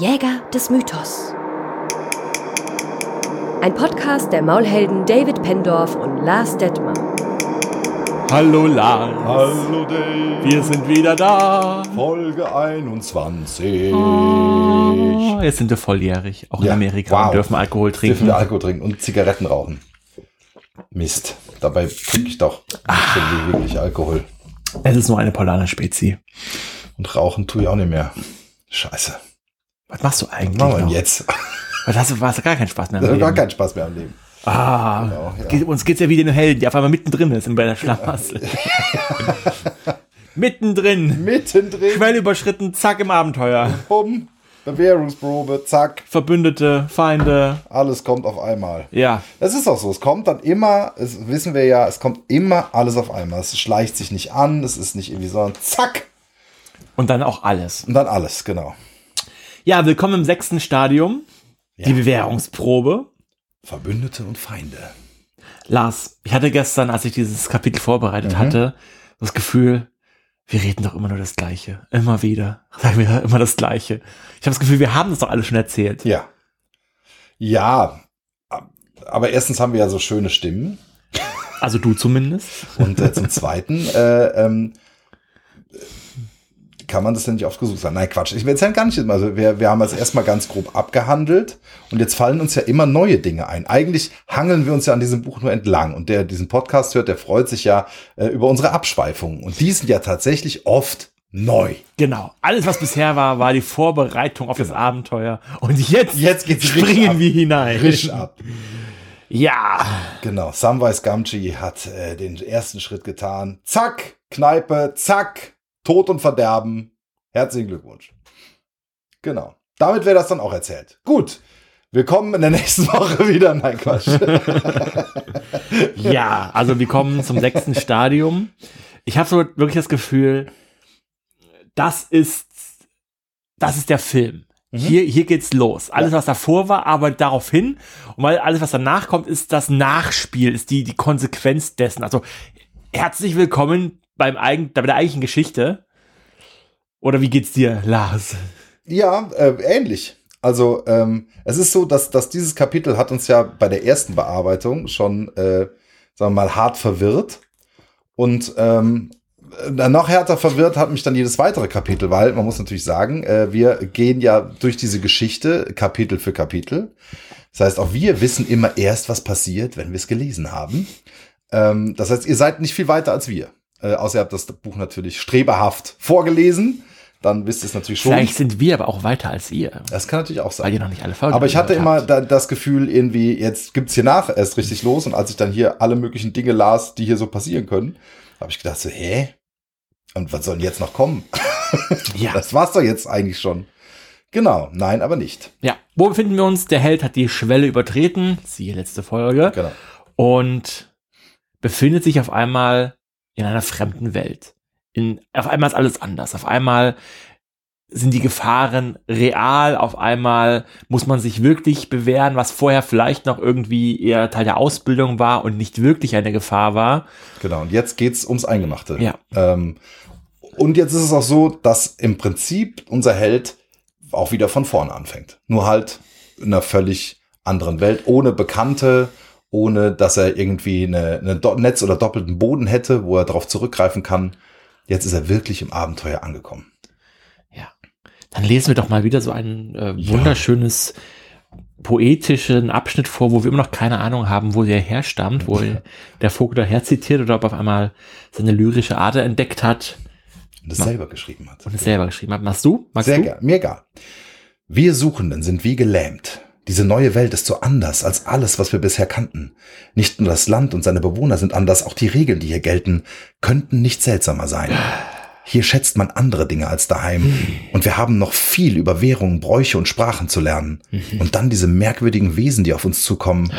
Jäger des Mythos. Ein Podcast der Maulhelden David Pendorf und Lars Detmer. Hallo Lars. Hallo Dave. Wir sind wieder da. Folge 21. Oh, jetzt sind wir volljährig, auch in Ja, Amerika wow. und dürfen Alkohol Dürfen trinken. wir Alkohol trinken und Zigaretten rauchen. Mist. Dabei trinke ich doch nicht so wie wirklich Alkohol. Es ist nur eine polane Spezi. Und rauchen tue ich auch nicht mehr. Scheiße. Was machst du eigentlich? Was machen wir jetzt? Was hast du, gar keinen Spaß mehr am Das hat gar Leben? keinen Spaß mehr am Leben. Ah, Genau, ja. geht, uns geht's ja wie den Helden, der auf einmal mittendrin ist in bei der Schlamassel. mittendrin. Mittendrin. Schwelle überschritten, zack im Abenteuer. Bumm. Bewährungsprobe. Zack. Verbündete, Feinde, Alles kommt auf einmal. ja. Es ist auch so, es kommt dann immer, es wissen wir ja, es kommt immer alles auf einmal. Es schleicht sich nicht an, es ist nicht irgendwie so, sondern zack. Und dann auch alles. Und dann alles, genau. Ja, willkommen im sechsten Stadium. Die Bewährungsprobe. Verbündete und Feinde. Lars, ich hatte gestern, als ich dieses Kapitel Mhm. vorbereitet hatte, das Gefühl, wir reden doch immer nur das Gleiche. Immer wieder. Sagen wir immer das Gleiche. Ich habe das Gefühl, wir haben das doch alle schon erzählt. Ja. Ja. Aber erstens haben wir ja so schöne Stimmen. Also du zumindest. Und äh, zum Zweiten äh, ähm, kann man das denn nicht oft gesucht sein? Nein, Quatsch. Ich will jetzt gar nicht. Also wir, wir haben das erstmal ganz grob abgehandelt und jetzt fallen uns ja immer neue Dinge ein. Eigentlich hangeln wir uns ja an diesem Buch nur entlang und der diesen Podcast hört, der freut sich ja äh, über unsere Abschweifungen und die sind ja tatsächlich oft neu. Genau. Alles, was bisher war, war die Vorbereitung auf das Abenteuer. Und jetzt. Jetzt springen wir hinein. Frisch ab. Ja. Genau, Samwise Gamgee hat äh, den ersten Schritt getan. Zack, Kneipe, zack, Tod und Verderben. Herzlichen Glückwunsch. Genau. Damit wäre das dann auch erzählt. Gut. Willkommen in der nächsten Woche wieder. Nein, Quatsch. Ja, also wir kommen zum sechsten Stadium. Ich habe so wirklich das Gefühl, das ist, das ist der Film. Hier, hier geht's los. Alles, was davor war, arbeitet darauf hin. Und weil alles, was danach kommt, ist das Nachspiel, ist die, die Konsequenz dessen. Also, herzlich willkommen beim eigen, bei der eigentlichen Geschichte. Oder wie geht's dir, Lars? ja, äh, ähnlich. Also ähm, es ist so, dass, dass dieses Kapitel hat uns ja bei der ersten Bearbeitung schon, äh, sagen wir mal, hart verwirrt. Und ähm, äh, noch härter verwirrt hat mich dann jedes weitere Kapitel, weil man muss natürlich sagen, äh, wir gehen ja durch diese Geschichte Kapitel für Kapitel. Das heißt, auch wir wissen immer erst, was passiert, wenn wir es gelesen haben. Ähm, das heißt, ihr seid nicht viel weiter als wir. Äh, außer ihr habt das Buch natürlich streberhaft vorgelesen. Dann wisst ihr es natürlich schon. Vielleicht sind wir aber auch weiter als ihr, Das kann natürlich auch sein. weil ihr noch nicht alle Folgen Aber ich hatte immer habt. da, das Gefühl, irgendwie, jetzt gibt's hier nach erst richtig los. Und als ich dann hier alle möglichen Dinge las, die hier so passieren können, habe ich gedacht so, hä? Und was soll denn jetzt noch kommen? Ja. Das war's doch jetzt eigentlich schon. Genau, nein, aber nicht. Ja, wo befinden wir uns? Der Held hat die Schwelle übertreten, siehe letzte Folge, Genau. und befindet sich auf einmal in einer fremden Welt. In, auf einmal ist alles anders. Auf einmal sind die Gefahren real. Auf einmal muss man sich wirklich bewähren, was vorher vielleicht noch irgendwie eher Teil der Ausbildung war und nicht wirklich eine Gefahr war. Genau. Und jetzt geht's ums Eingemachte. Ja. Ähm, und jetzt ist es auch so, dass im Prinzip unser Held auch wieder von vorne anfängt. Nur halt in einer völlig anderen Welt, ohne Bekannte, ohne dass er irgendwie eine, eine Netz- oder doppelten Boden hätte, wo er darauf zurückgreifen kann. Jetzt ist er wirklich im Abenteuer angekommen. Ja. Dann lesen wir doch mal wieder so ein äh, wunderschönes poetischen Abschnitt vor, wo wir immer noch keine Ahnung haben, wo der herstammt, wo der Vogel daher zitiert oder ob er auf einmal seine lyrische Ader entdeckt hat Und es selber geschrieben hat. und es selber geschrieben hat. Machst du? Magst Sehr du? gern, mir egal. Wir Suchenden sind wie gelähmt. Diese neue Welt ist so anders als alles, was wir bisher kannten. Nicht nur das Land und seine Bewohner sind anders, auch die Regeln, die hier gelten, könnten nicht seltsamer sein. Hier schätzt man andere Dinge als daheim. Und wir haben noch viel über Währungen, Bräuche und Sprachen zu lernen. Und dann diese merkwürdigen Wesen, die auf uns zukommen.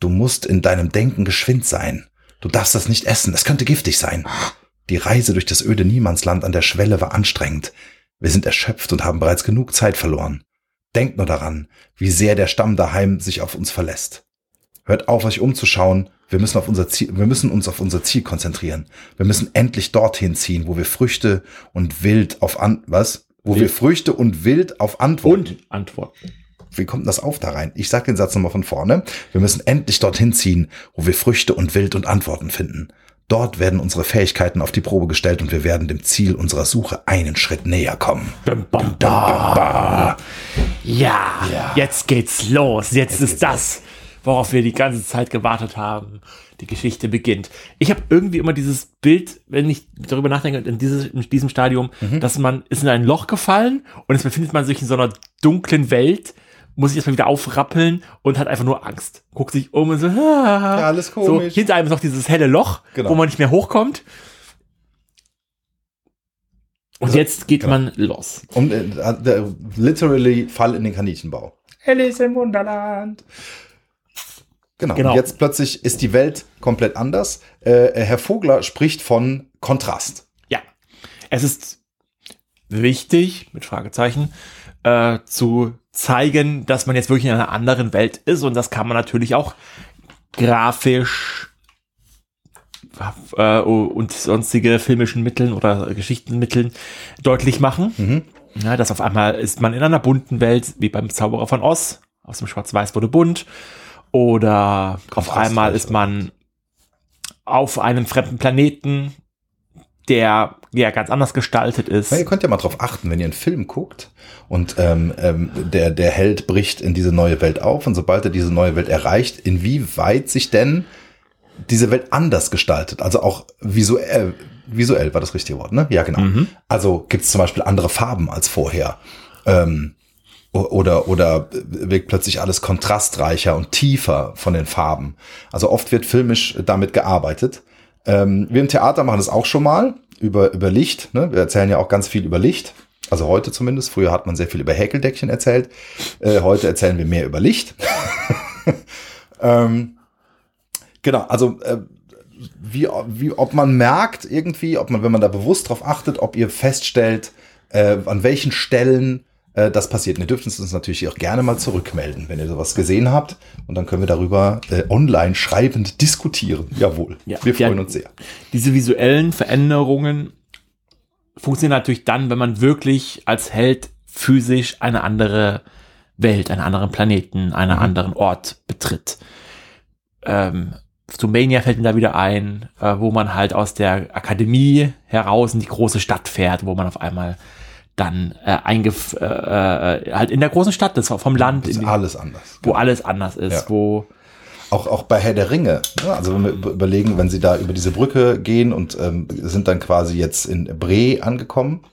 Du musst in deinem Denken geschwind sein. Du darfst das nicht essen, es könnte giftig sein. Die Reise durch das öde Niemandsland an der Schwelle war anstrengend. Wir sind erschöpft und haben bereits genug Zeit verloren. Denkt nur daran, wie sehr der Stamm daheim sich auf uns verlässt. Hört auf, euch umzuschauen. Wir müssen, auf unser Ziel, wir müssen uns auf unser Ziel konzentrieren. Wir müssen endlich dorthin ziehen, wo wir Früchte und Wild auf an, was? wo wir Früchte und Wild auf Antworten. Und Antworten. Wie kommt das auf da rein? Ich sag den Satz nochmal von vorne. Wir müssen endlich dorthin ziehen, wo wir Früchte und Wild und Antworten finden. Dort werden unsere Fähigkeiten auf die Probe gestellt und wir werden dem Ziel unserer Suche einen Schritt näher kommen. Bam, bam, bam. Ja, Ja. jetzt geht's los. Jetzt, ist das, worauf wir die ganze Zeit gewartet haben. Die Geschichte beginnt. Ich habe irgendwie immer dieses Bild, wenn ich darüber nachdenke, in, dieses, in diesem Stadium, dass man ist in ein Loch gefallen und jetzt befindet man sich in so einer dunklen Welt, muss sich erstmal wieder aufrappeln und hat einfach nur Angst. Guckt sich um und so, ah, Ja, alles so komisch. hinter einem ist noch dieses helle Loch, Genau. wo man nicht mehr hochkommt. Und Also, jetzt geht genau. man los. Und äh, der literally Fall in den Kaninchenbau. Alice im Wunderland. Genau. Genau. Und jetzt plötzlich ist die Welt komplett anders. Äh, Herr Vogler spricht von Kontrast. Ja, es ist wichtig, mit Fragezeichen, äh, zu zeigen, dass man jetzt wirklich in einer anderen Welt ist und das kann man natürlich auch grafisch äh, und sonstige filmischen Mitteln oder Geschichtenmitteln deutlich machen. Ja, dass auf einmal ist man in einer bunten Welt, wie beim Zauberer von Oz, aus dem Schwarz-Weiß wurde bunt. Oder auf Kontrastreich, einmal ist man auf einem fremden Planeten, der ja ganz anders gestaltet ist. Na, ihr könnt ja mal drauf achten, wenn ihr einen Film guckt und ähm, ähm, der, der Held bricht in diese neue Welt auf und sobald er diese neue Welt erreicht, inwieweit sich denn diese Welt anders gestaltet, also auch visuell, visuell war das richtige Wort, ne? Ja, genau. Also gibt es zum Beispiel andere Farben als vorher. Ähm, oder, oder wirkt plötzlich alles kontrastreicher und tiefer von den Farben. Also oft wird filmisch damit gearbeitet. Ähm, wir im Theater machen das auch schon mal über, über Licht. Ne? Wir erzählen ja auch ganz viel über Licht. Also heute zumindest. Früher hat man sehr viel über Häkeldeckchen erzählt. Äh, heute erzählen wir mehr über Licht. ähm, genau, also äh, wie, wie, ob man merkt irgendwie, ob man, wenn man da bewusst drauf achtet, ob ihr feststellt, äh, an welchen Stellen äh, das passiert. Und ihr dürft uns natürlich auch gerne mal zurückmelden, wenn ihr sowas gesehen habt. Und dann können wir darüber äh, online schreibend diskutieren. Jawohl. Ja. wir freuen Ja. uns sehr. diese visuellen Veränderungen funktionieren natürlich dann, wenn man wirklich als Held physisch eine andere Welt, einen anderen Planeten, einen anderen Ort betritt. Ähm, zu Mania fällt mir da wieder ein, äh, wo man halt aus der Akademie heraus in die große Stadt fährt, wo man auf einmal dann äh, eingef äh, äh, halt in der großen Stadt ist, vom Land, Das in ist die, alles anders. wo alles anders ist, Ja. wo Auch, auch bei Herr der Ringe. Ne? Also wenn wir über- überlegen, wenn sie da über diese Brücke gehen und ähm, sind dann quasi jetzt in Bre angekommen.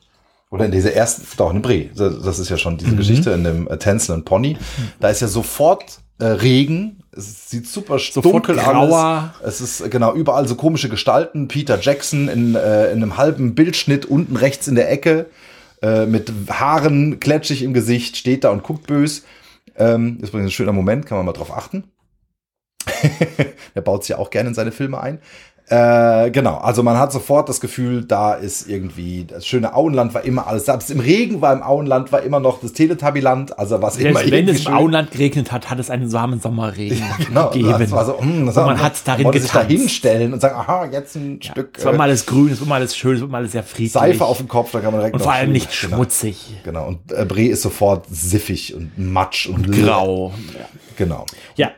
Oder in dieser ersten, doch, in Bre. Das das ist ja schon Mhm. diese Geschichte in dem äh, tänzelnden Pony. Da ist ja sofort äh, Regen. Es sieht super Sofort dunkel grauer. alles. Es ist äh, genau überall so komische Gestalten. Peter Jackson in, äh, in einem halben Bildschnitt unten rechts in der Ecke äh, mit Haaren kletschig im Gesicht steht da und guckt bös. Ähm, ist übrigens ein schöner Moment, kann man mal drauf achten. er baut sich ja auch gerne in seine Filme ein. Äh, genau, also man hat sofort das Gefühl, da ist irgendwie das schöne Auenland war immer alles. Selbst im Regen war im Auenland war immer noch das Teletubbyland, also was immer selbst wenn irgendwie es im. Auenland geregnet hat, hat es einen warmen Sommerregen Genau, gegeben. das war so, mm, das Und man hat darin wollte sich da getanzt. hinstellen und sagen, aha, jetzt ein Stück Es war äh, mal alles grün, es war mal alles schön, es war mal alles sehr friedlich. Seife auf dem Kopf, da kann man direkt und vor allem schön- nicht genau, schmutzig, Genau, und äh, Bre ist sofort siffig und matsch und, grau. Genau. Ja.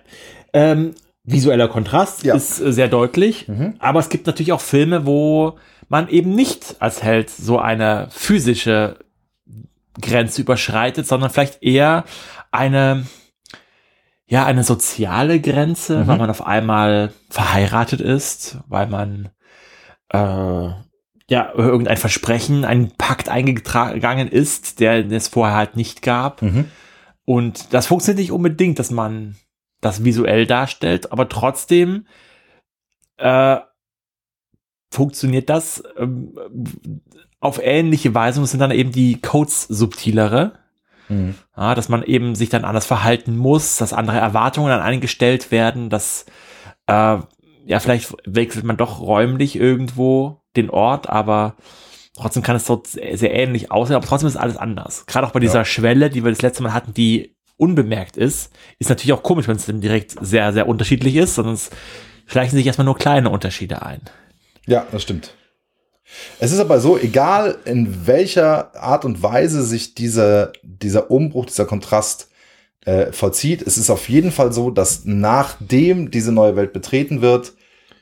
Ähm, visueller Kontrast Ja. Mhm. ist äh, sehr deutlich, aber es gibt natürlich auch Filme, wo man eben nicht als Held so eine physische Grenze überschreitet, sondern vielleicht eher eine ja, eine soziale Grenze, Mhm. weil man auf einmal verheiratet ist, weil man äh, ja irgendein Versprechen, ein Pakt eingegangen ist, der es vorher halt nicht gab. Mhm. Und das funktioniert nicht unbedingt, dass man das visuell darstellt, aber trotzdem äh, funktioniert das ähm, auf ähnliche Weise und es sind dann eben die Codes subtilere. Mhm. Ja, dass man eben sich dann anders verhalten muss, dass andere Erwartungen an einen gestellt werden, dass äh, ja vielleicht wechselt man doch räumlich irgendwo den Ort, aber trotzdem kann es dort sehr, sehr ähnlich aussehen, aber trotzdem ist alles anders. Gerade auch bei dieser Ja. Schwelle, die wir das letzte Mal hatten, die unbemerkt ist, ist natürlich auch komisch, wenn es dann direkt sehr, sehr unterschiedlich ist, es schleichen sich erstmal nur kleine Unterschiede ein. Ja, das stimmt. Es ist aber so, egal in welcher Art und Weise sich dieser, dieser Umbruch, dieser Kontrast äh, vollzieht, es ist auf jeden Fall so, dass nachdem diese neue Welt betreten wird,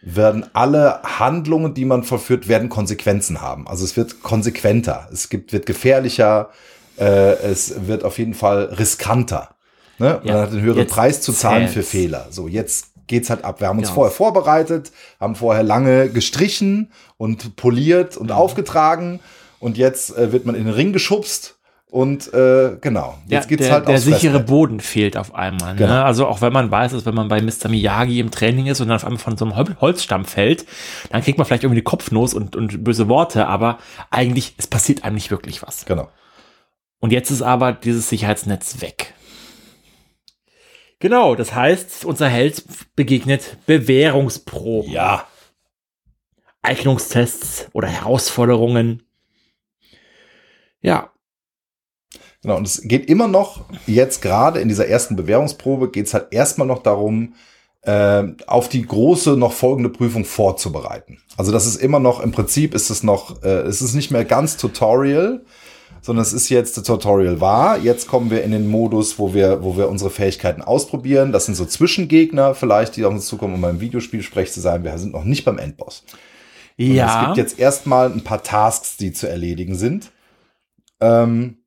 werden alle Handlungen, die man vollführt, werden Konsequenzen haben. Also es wird konsequenter, es gibt, wird gefährlicher, äh, es wird auf jeden Fall riskanter. Ne? Ja, Man hat einen höheren jetzt Preis zu zahlen für. Fehler. So, jetzt geht's halt ab. Wir haben uns Ja. vorher vorbereitet, haben vorher lange gestrichen und poliert Mhm. und aufgetragen und jetzt äh, wird man in den Ring geschubst und äh, genau. Jetzt Ja, geht's der, halt der sichere Fressbrett. Boden fehlt auf einmal. Genau. Ne? Also auch wenn man weiß, dass wenn man bei Mr. Miyagi im Training ist und dann auf einmal von so einem Hol- Holzstamm fällt, dann kriegt man vielleicht irgendwie die Kopfnuss und, und böse Worte, aber eigentlich, es passiert einem nicht wirklich was. Genau. Und jetzt ist aber dieses Sicherheitsnetz weg. Genau, das heißt, unser Held begegnet Bewährungsproben, Ja. Eignungstests oder Herausforderungen. Ja, Genau, und es geht immer noch, jetzt gerade in dieser ersten Bewährungsprobe, geht's halt erstmal noch darum, äh, auf die große noch folgende Prüfung vorzubereiten. Also das ist immer noch, im Prinzip ist es noch, äh, es ist nicht mehr ganz Tutorial, sondern es ist jetzt das Tutorial war. Jetzt kommen wir in den Modus, wo wir, wo wir unsere Fähigkeiten ausprobieren. Das sind so Zwischengegner vielleicht, die auf uns zukommen, um beim Videospiel sprech zu sein. Wir sind noch nicht beim Endboss. Und ja. Es gibt jetzt erstmal ein paar Tasks, die zu erledigen sind. Ähm,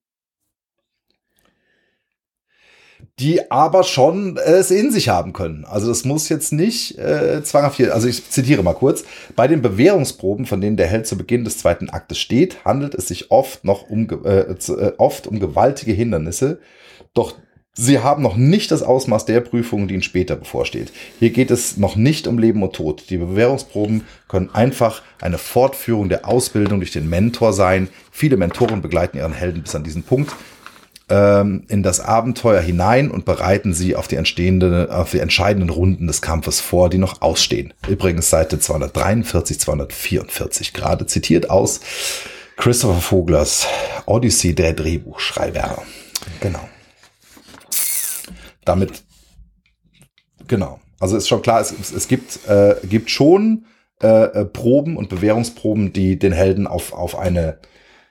die aber schon es in sich haben können. Also das muss jetzt nicht äh, zwanghaft hier, also ich zitiere mal kurz. Bei den Bewährungsproben, von denen der Held zu Beginn des zweiten Aktes steht, handelt es sich oft noch um äh, äh, oft um gewaltige Hindernisse, doch sie haben noch nicht das Ausmaß der Prüfung, die ihnen später bevorsteht. Hier geht es noch nicht um Leben und Tod. Die Bewährungsproben können einfach eine Fortführung der Ausbildung durch den Mentor sein. Viele Mentoren begleiten ihren Helden bis an diesen Punkt ähm, in das Abenteuer hinein und bereiten sie auf die entstehende, auf die entscheidenden Runden des Kampfes vor, die noch ausstehen. Übrigens Seite 243, 244 gerade zitiert aus Christopher Voglers Odyssey der Drehbuchschreiber. Genau. Damit, genau. Also ist schon klar, es, es gibt, äh, gibt schon äh, Proben und Bewährungsproben, die den Helden auf, auf eine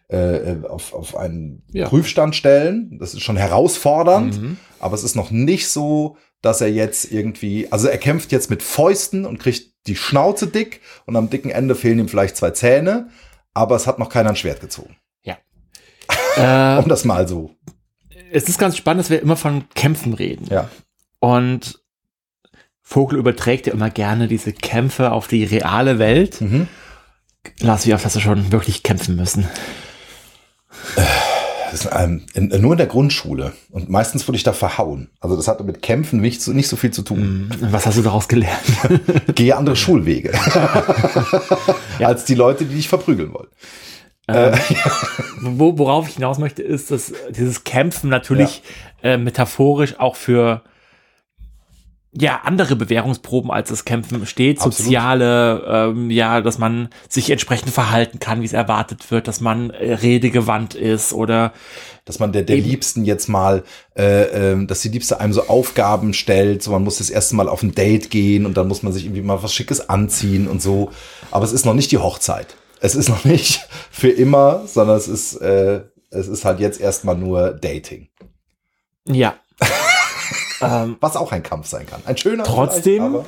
äh, auf, auf einen Ja. Prüfstand stellen. Das ist schon herausfordernd, Mhm. aber es ist noch nicht so, dass er jetzt irgendwie, also er kämpft jetzt mit Fäusten und kriegt die Schnauze dick und am dicken Ende fehlen ihm vielleicht zwei Zähne, aber es hat noch keiner ein Schwert gezogen. äh, Um das mal so. es ist ganz spannend, dass wir immer von Kämpfen reden. Ja. Und Vogel überträgt ja immer gerne diese Kämpfe auf die reale Welt. Mhm. Lars, wie oft hast du schon wirklich kämpfen müssen? Ähm, in, nur in der Grundschule. Und meistens wurde ich da verhauen. Also das hatte mit Kämpfen nicht so, nicht so viel zu tun. Hm, Was hast du daraus gelernt? Gehe andere Schulwege. Als die Leute, die dich verprügeln wollen. Wo, worauf ich hinaus möchte, ist, dass dieses Kämpfen natürlich äh, metaphorisch auch für ja andere Bewährungsproben als das Kämpfen steht, Absolut. soziale, ähm, ja, dass man sich entsprechend verhalten kann, wie es erwartet wird, dass man äh, redegewandt ist oder dass man der, der. Liebsten jetzt mal, äh, ähm, dass die Liebste einem so Aufgaben stellt, so man muss das erste Mal auf ein Date gehen und dann muss man sich irgendwie mal was Schickes anziehen und so. Aber es ist noch nicht die Hochzeit. Es ist noch nicht für immer, sondern es ist, äh, es ist halt jetzt erstmal nur Dating. ja. ähm, Was auch ein Kampf sein kann. Ein schöner. Trotzdem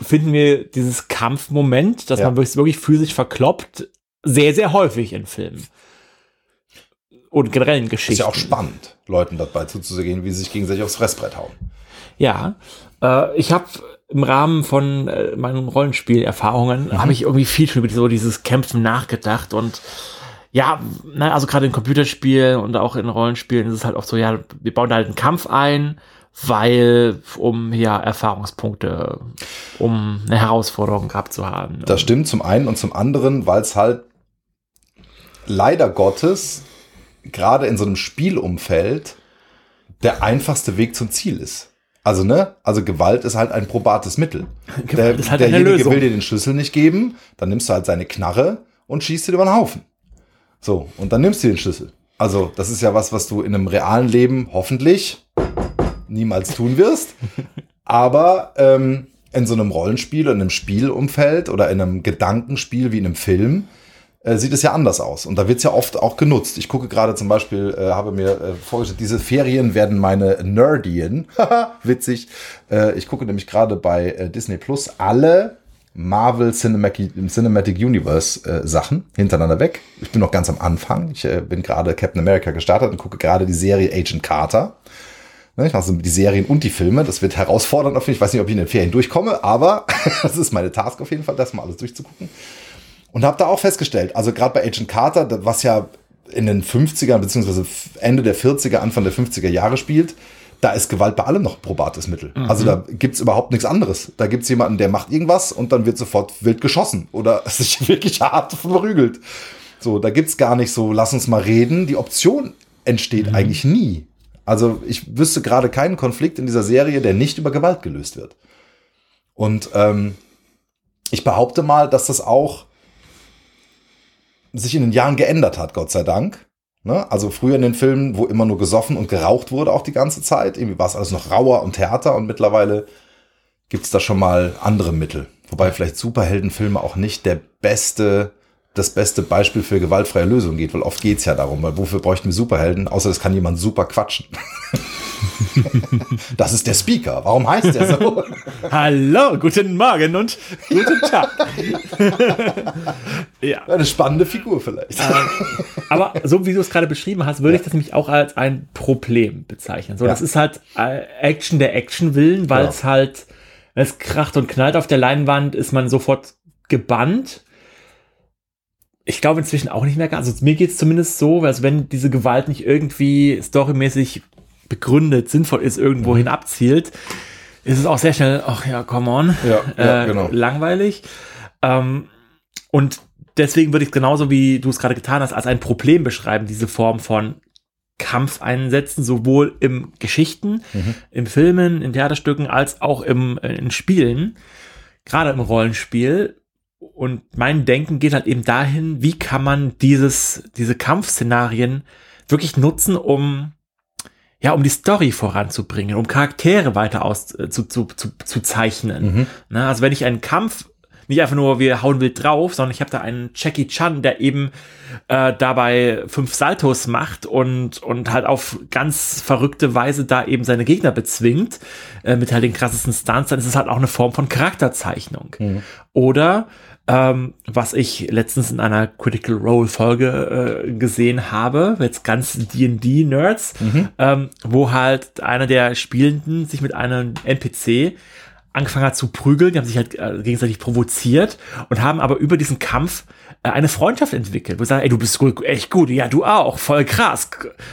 finden wir dieses Kampfmoment, dass Ja. man wirklich, wirklich physisch verkloppt, sehr, sehr häufig in Filmen. Und generell in Geschichten. Ist ja auch spannend, Leuten dabei zuzusehen, wie sie sich gegenseitig aufs Fressbrett hauen. Ja, äh, ich habe im Rahmen von äh, meinen Rollenspielerfahrungen habe ich irgendwie viel schon über so dieses Kämpfen nachgedacht und ja, na, also gerade in Computerspielen und auch in Rollenspielen ist es halt oft so, ja, wir bauen da halt einen Kampf ein, weil um ja Erfahrungspunkte, um eine Herausforderung gehabt zu haben. Das stimmt zum einen und zum anderen, weil es halt leider Gottes gerade in so einem Spielumfeld der einfachste Weg zum Ziel ist. Also, ne? Also Gewalt ist halt ein probates Mittel. Gewalt ist halt derjenige will dir den Schlüssel nicht geben, dann nimmst du halt seine Knarre und schießt dir über den Haufen. So, und dann nimmst du den Schlüssel. Also, das ist ja was, was du in einem realen Leben hoffentlich niemals tun wirst. Aber ähm, in so einem Rollenspiel, in einem Spielumfeld oder in einem Gedankenspiel wie in einem Film, äh, sieht es ja anders aus. Und da wird es ja oft auch genutzt. Ich gucke gerade zum Beispiel, äh, habe mir äh, vorgestellt, diese Ferien werden meine Nerdien. Witzig. Äh, ich gucke nämlich gerade bei äh, Disney Plus alle Marvel Cinematic, Cinematic Universe äh, Sachen hintereinander weg. Ich bin noch ganz am Anfang. Ich äh, bin gerade Captain America gestartet und gucke gerade die Serie Agent Carter. Ne, ich mache so die Serien und die Filme. Das wird herausfordernd auf jeden Fall. Ich weiß nicht, ob ich in den Ferien durchkomme, aber das ist meine Task auf jeden Fall, das mal alles durchzugucken. Und habe da auch festgestellt, also gerade bei Agent Carter, was ja in den 50ern beziehungsweise Ende der 40er, Anfang der 50er Jahre spielt, da ist Gewalt bei allem noch probates Mittel. Mhm. Also da gibt's überhaupt nichts anderes. Da gibt's jemanden, der macht irgendwas und dann wird sofort wild geschossen oder sich wirklich hart verprügelt. So, da gibt's gar nicht so, lass uns mal reden. Die Option entsteht mhm. eigentlich nie. Also ich wüsste gerade keinen Konflikt in dieser Serie, der nicht über Gewalt gelöst wird. Und ähm, ich behaupte mal, dass das auch sich in den Jahren geändert hat, Gott sei Dank. Ne? Also früher in den Filmen, wo immer nur gesoffen und geraucht wurde, auch die ganze Zeit. Irgendwie war es alles noch rauer und härter und mittlerweile gibt es da schon mal andere Mittel. Wobei vielleicht Superheldenfilme auch nicht der beste, das beste Beispiel für gewaltfreie Lösung geht, weil oft geht's ja darum, weil wofür bräuchten wir Superhelden, außer es kann jemand super quatschen. das ist der Speaker. Warum heißt der so? Hallo, guten Morgen und guten Tag. ja. Eine spannende Figur vielleicht. Ähm, aber so wie du es gerade beschrieben hast, würde ja. ich das nämlich auch als ein Problem bezeichnen. So, ja. das ist halt äh, Action der Action willen, weil es halt, wenn es kracht und knallt auf der Leinwand, ist man sofort gebannt ich glaube inzwischen auch nicht mehr ganz. Also mir geht es zumindest so, als wenn diese Gewalt nicht irgendwie storymäßig begründet, sinnvoll ist, irgendwo hin abzielt, ist es auch sehr schnell, ach ja, come on, ja, ja, äh, genau. langweilig. Ähm, und deswegen würde ich genauso wie du es gerade getan hast, als ein Problem beschreiben, diese Form von Kampf einsetzen, sowohl im Geschichten, mhm. im Filmen, in Theaterstücken, als auch im, äh, in Spielen, gerade im Rollenspiel. Und mein Denken geht halt eben dahin, wie kann man dieses, diese Kampfszenarien wirklich nutzen, um ja, um die Story voranzubringen, um Charaktere weiter aus äh, zu, zu, zu, zu zeichnen. Mhm. Na, ne, also wenn ich einen Kampf nicht einfach nur wir hauen wild drauf, sondern ich habe da einen Jackie Chan, der eben äh, dabei fünf Saltos macht und und halt auf ganz verrückte Weise da eben seine Gegner bezwingt äh, mit halt den krassesten Stunts, dann ist es halt auch eine Form von Charakterzeichnung. Mhm. Oder ähm, was ich letztens in einer Critical Role Folge äh, gesehen habe, jetzt ganz D&D Nerds, mhm. ähm, wo halt einer der Spielenden sich mit einem NPC angefangen hat zu prügeln, die haben sich halt äh, gegenseitig provoziert und haben aber über diesen Kampf äh, eine Freundschaft entwickelt, wo sie sagen, ey, du bist gut, echt gut, ja, du auch, voll krass.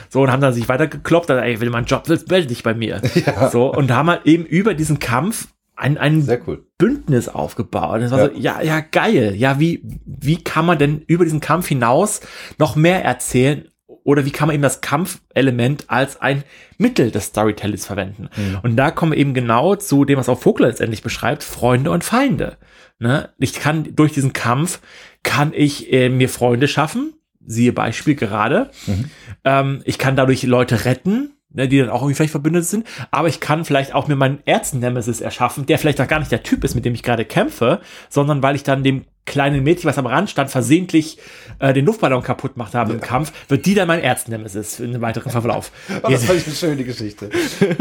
So, und haben dann sich weitergekloppt, dann, ey, will man einen Job, willst, melde dich bei mir. Ja. So, und haben halt eben über diesen Kampf ein, ein cool. Bündnis aufgebaut. Und das war ja. so, ja, ja, geil. Ja, wie, wie kann man denn über diesen Kampf hinaus noch mehr erzählen? Oder wie kann man eben das Kampfelement als ein Mittel des Storytellings verwenden? Mhm. Und da kommen wir eben genau zu dem, was auch Vogler letztendlich beschreibt, Freunde und Feinde. Ne? Ich kann durch diesen Kampf, kann ich äh, mir Freunde schaffen, siehe Beispiel gerade. Mhm. Ähm, ich kann dadurch Leute retten, ne, die dann auch irgendwie vielleicht verbündet sind. Aber ich kann vielleicht auch mir meinen Ärzten-Nemesis erschaffen, der vielleicht auch gar nicht der Typ ist, mit dem ich gerade kämpfe, sondern weil ich dann dem kleinen Mädchen, was am Rand stand, versehentlich äh, den Luftballon kaputt gemacht habe ja. im Kampf, wird die dann mein Ärzten-Nemesis in einem weiteren Verlauf. oh, das fand ich eine schöne Geschichte.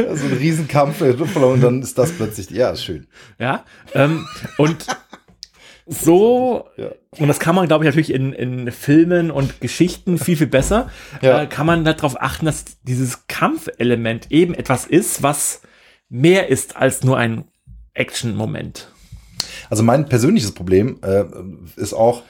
Also ein Riesenkampf, Luftballon und dann ist das plötzlich, ja, ist schön. Ja, ähm, und so, ja. und das kann man, glaube ich, natürlich in, in Filmen und Geschichten viel, viel besser, ja. äh, kann man darauf achten, dass dieses Kampfelement eben etwas ist, was mehr ist als nur ein Action-Moment. Also mein persönliches Problem äh, ist auch,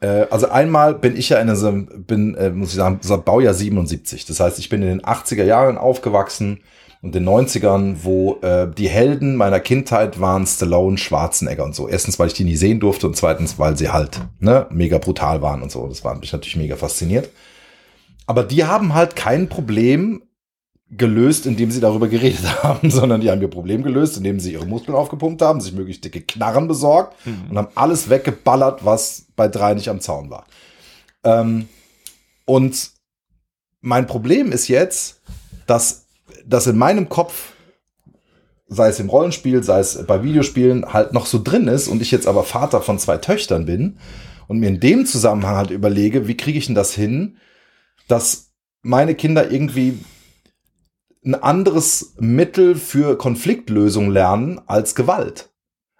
äh, also einmal bin ich ja in einem, bin, äh, muss ich sagen, Baujahr 77. Das heißt, ich bin in den 80er Jahren aufgewachsen und den 90ern, wo äh, die Helden meiner Kindheit waren Stallone, Schwarzenegger und so. Erstens, weil ich die nie sehen durfte und zweitens, weil sie halt ne, mega brutal waren und so. Das war mich natürlich mega fasziniert. Aber die haben halt kein Problem gelöst, indem sie darüber geredet haben, sondern die haben ihr Problem gelöst, indem sie ihre Muskeln aufgepumpt haben, sich möglichst dicke Knarren besorgt mhm. und haben alles weggeballert, was bei drei nicht am Zaun war. Ähm, und mein Problem ist jetzt, dass das in meinem Kopf, sei es im Rollenspiel, sei es bei Videospielen, halt noch so drin ist und ich jetzt aber Vater von zwei Töchtern bin Und mir in dem Zusammenhang halt überlege, wie kriege ich denn das hin, dass meine Kinder irgendwie ein anderes Mittel für Konfliktlösung lernen als Gewalt.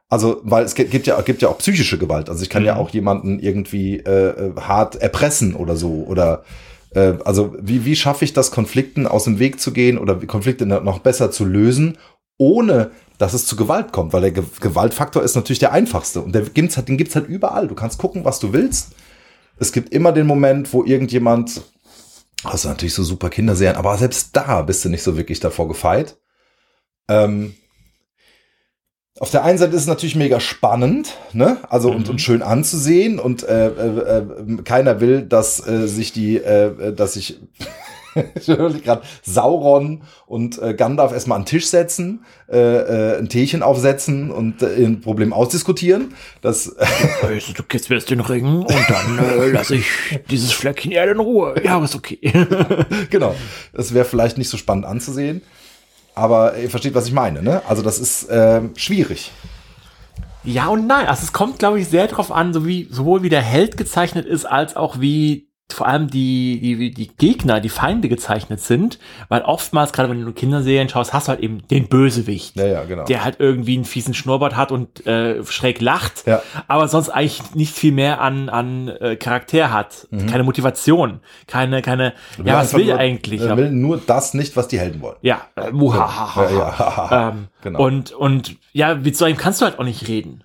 Also, weil es gibt ja, gibt ja auch psychische Gewalt. Also ich kann mhm. ja auch jemanden irgendwie äh, äh, hart erpressen oder so. Oder äh, also wie, wie schaffe ich das, Konflikten aus dem Weg zu gehen oder Konflikte noch besser zu lösen, ohne dass es zu Gewalt kommt, weil der Ge Gewaltfaktor ist natürlich der einfachste und der gibt's halt, den gibt's halt überall. Du kannst gucken, was du willst. Es gibt immer den Moment, wo irgendjemand, das sind natürlich so super Kinderserien, aber selbst da bist du nicht so wirklich davor gefeit. Ähm, auf der einen Seite ist es natürlich mega spannend, ne? Also mhm. und, und mhm. schön anzusehen und äh, äh, äh, keiner will, dass äh, sich die, äh, dass sich gerade Sauron und äh, Gandalf erstmal an den Tisch setzen, äh, äh, ein Teechen aufsetzen und äh, ein Problem ausdiskutieren. Das also, du jetzt wirst den Ring und dann äh, lasse ich dieses Fleckchen Erde in Ruhe. Ja, ist okay. genau. Das wäre vielleicht nicht so spannend anzusehen. Aber ihr versteht, was ich meine, ne? Also das ist äh, schwierig. Ja und nein. Also es kommt, glaube ich, sehr darauf an, so wie, sowohl wie der Held gezeichnet ist, als auch wie vor allem die, die, die Gegner, die Feinde gezeichnet sind, weil oftmals, gerade wenn du Kinderserien schaust, hast du halt eben den Bösewicht, ja, ja, genau. der halt irgendwie einen fiesen Schnurrbart hat und äh, schräg lacht, ja. aber sonst eigentlich nicht viel mehr an, an äh, Charakter hat, mhm. keine Motivation, keine, keine, ja, was will er eigentlich? Er will nur das nicht, was die Helden wollen. Ja, äh, muhahaha. Ja, ähm, genau. Und, und ja, mit so einem kannst du halt auch nicht reden.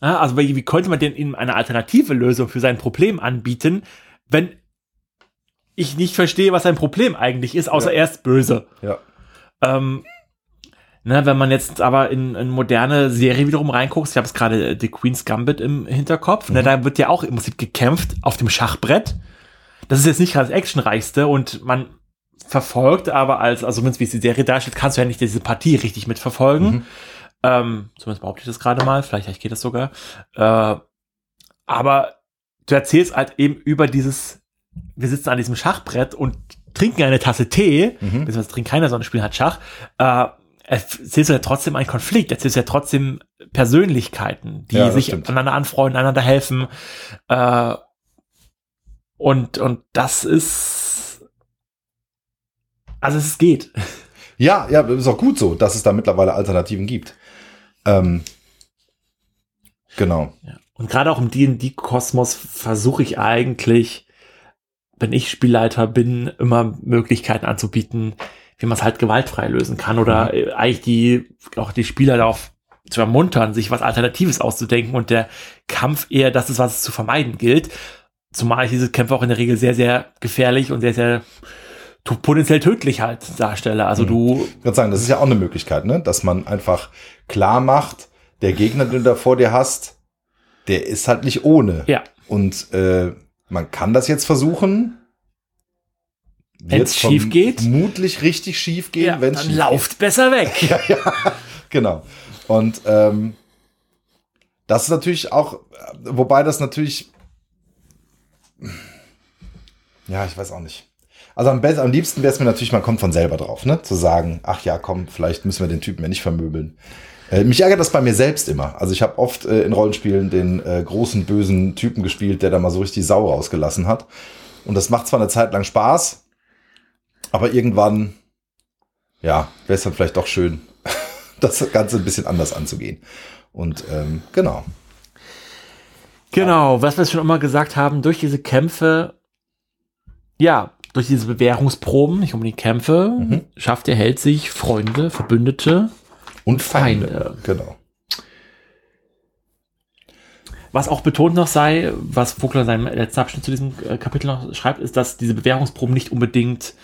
Also wie, wie könnte man denn ihm eine alternative Lösung für sein Problem anbieten, wenn ich nicht verstehe, was sein Problem eigentlich ist, außer ja. er ist böse. Ja. Ähm, ne, wenn man jetzt aber in, in moderne Serie wiederum reinguckt, ich habe es gerade äh, The Queen's Gambit im Hinterkopf, ne, mhm. ne, da wird ja auch im Prinzip gekämpft auf dem Schachbrett. Das ist jetzt nicht gerade das actionreichste und man verfolgt, aber als, also wenn es wie die Serie darstellt, kannst du ja nicht diese Partie richtig mitverfolgen. Mhm. Ähm, zumindest behaupte ich das gerade mal, vielleicht geht das sogar. Äh, aber du erzählst halt eben über dieses, wir sitzen an diesem Schachbrett und trinken eine Tasse Tee, mhm. beziehungsweise trinken keiner, sondern spielen halt Schach, äh, erzählst du ja trotzdem einen Konflikt, erzählst du ja trotzdem Persönlichkeiten, die ja, sich stimmt. aneinander anfreuen, einander helfen. Äh, und, und das ist, also es geht. Ja, ja, ist auch gut so, dass es da mittlerweile Alternativen gibt. Ähm, genau. Ja. Und gerade auch im D&D-Kosmos versuche ich eigentlich, wenn ich Spielleiter bin, immer Möglichkeiten anzubieten, wie man es halt gewaltfrei lösen kann oder mhm. eigentlich die, auch die Spieler darauf zu ermuntern, sich was Alternatives auszudenken und der Kampf eher das ist, was es zu vermeiden gilt. Zumal ich diese Kämpfe auch in der Regel sehr, sehr gefährlich und sehr, sehr potenziell tödlich halt darstelle. Also mhm. du. Ich würde sagen, das ist ja auch eine Möglichkeit, ne? dass man einfach klar macht, der Gegner, den du da vor dir hast, der ist halt nicht ohne. Ja. Und äh, man kann das jetzt versuchen. Wenn es schief geht. Vermutlich richtig schief gehen. Ja, wenn dann lauft geht. besser weg. ja, ja, genau. Und ähm, das ist natürlich auch, wobei das natürlich, ja, ich weiß auch nicht. Also am, besten, am liebsten wäre es mir natürlich, man kommt von selber drauf, ne? Zu sagen, ach ja, komm, vielleicht müssen wir den Typen ja nicht vermöbeln. Äh, mich ärgert das bei mir selbst immer. Also ich habe oft äh, in Rollenspielen den äh, großen bösen Typen gespielt, der da mal so richtig Sau rausgelassen hat. Und das macht zwar eine Zeit lang Spaß, aber irgendwann, ja, wäre es dann vielleicht doch schön, das Ganze ein bisschen anders anzugehen. Und ähm, genau. Genau, was wir schon immer gesagt haben, durch diese Kämpfe, ja, durch diese Bewährungsproben, nicht um die Kämpfe, mhm. schafft der Held sich Freunde, Verbündete, und Feinde. Feinde. Genau. Was auch betont noch sei, was Vogler in seinem letzten Abschnitt zu diesem äh, Kapitel noch schreibt, ist, dass diese Bewährungsproben nicht unbedingt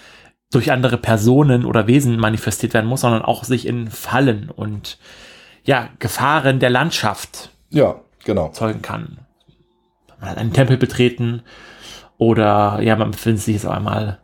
durch andere Personen oder Wesen manifestiert werden muss, sondern auch sich in Fallen und ja, Gefahren der Landschaft ja, genau. zeugen kann. Man hat einen Tempel betreten oder ja, man befindet sich jetzt auch einmal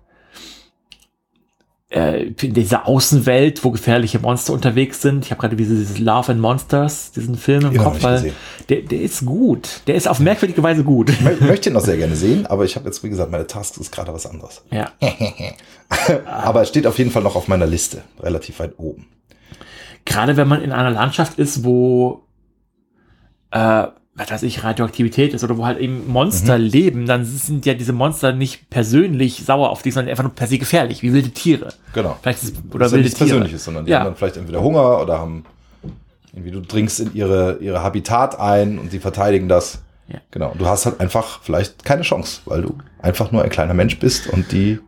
äh, in dieser Außenwelt, wo gefährliche Monster unterwegs sind. Ich habe gerade dieses Love and Monsters, diesen Film im genau, Kopf, weil der, der ist gut. Der ist auf merkwürdige Weise gut. Ich möchte ihn noch sehr gerne sehen, aber ich habe jetzt, wie gesagt, meine Tasks ist gerade was anderes. Ja. aber es steht auf jeden Fall noch auf meiner Liste, relativ weit oben. Gerade wenn man in einer Landschaft ist, wo äh, was weiß ich, Radioaktivität ist oder wo halt eben Monster leben, dann sind ja diese Monster nicht persönlich sauer auf dich, sondern einfach nur per se gefährlich, wie wilde Tiere. Genau. Vielleicht ist, Oder das wilde nichts Tiere. Persönliches, sondern die Ja. haben dann vielleicht entweder Hunger oder haben irgendwie du dringst in ihre, ihre Habitat ein und sie verteidigen das. Ja. Genau. Du hast halt einfach vielleicht keine Chance, weil du einfach nur ein kleiner Mensch bist und die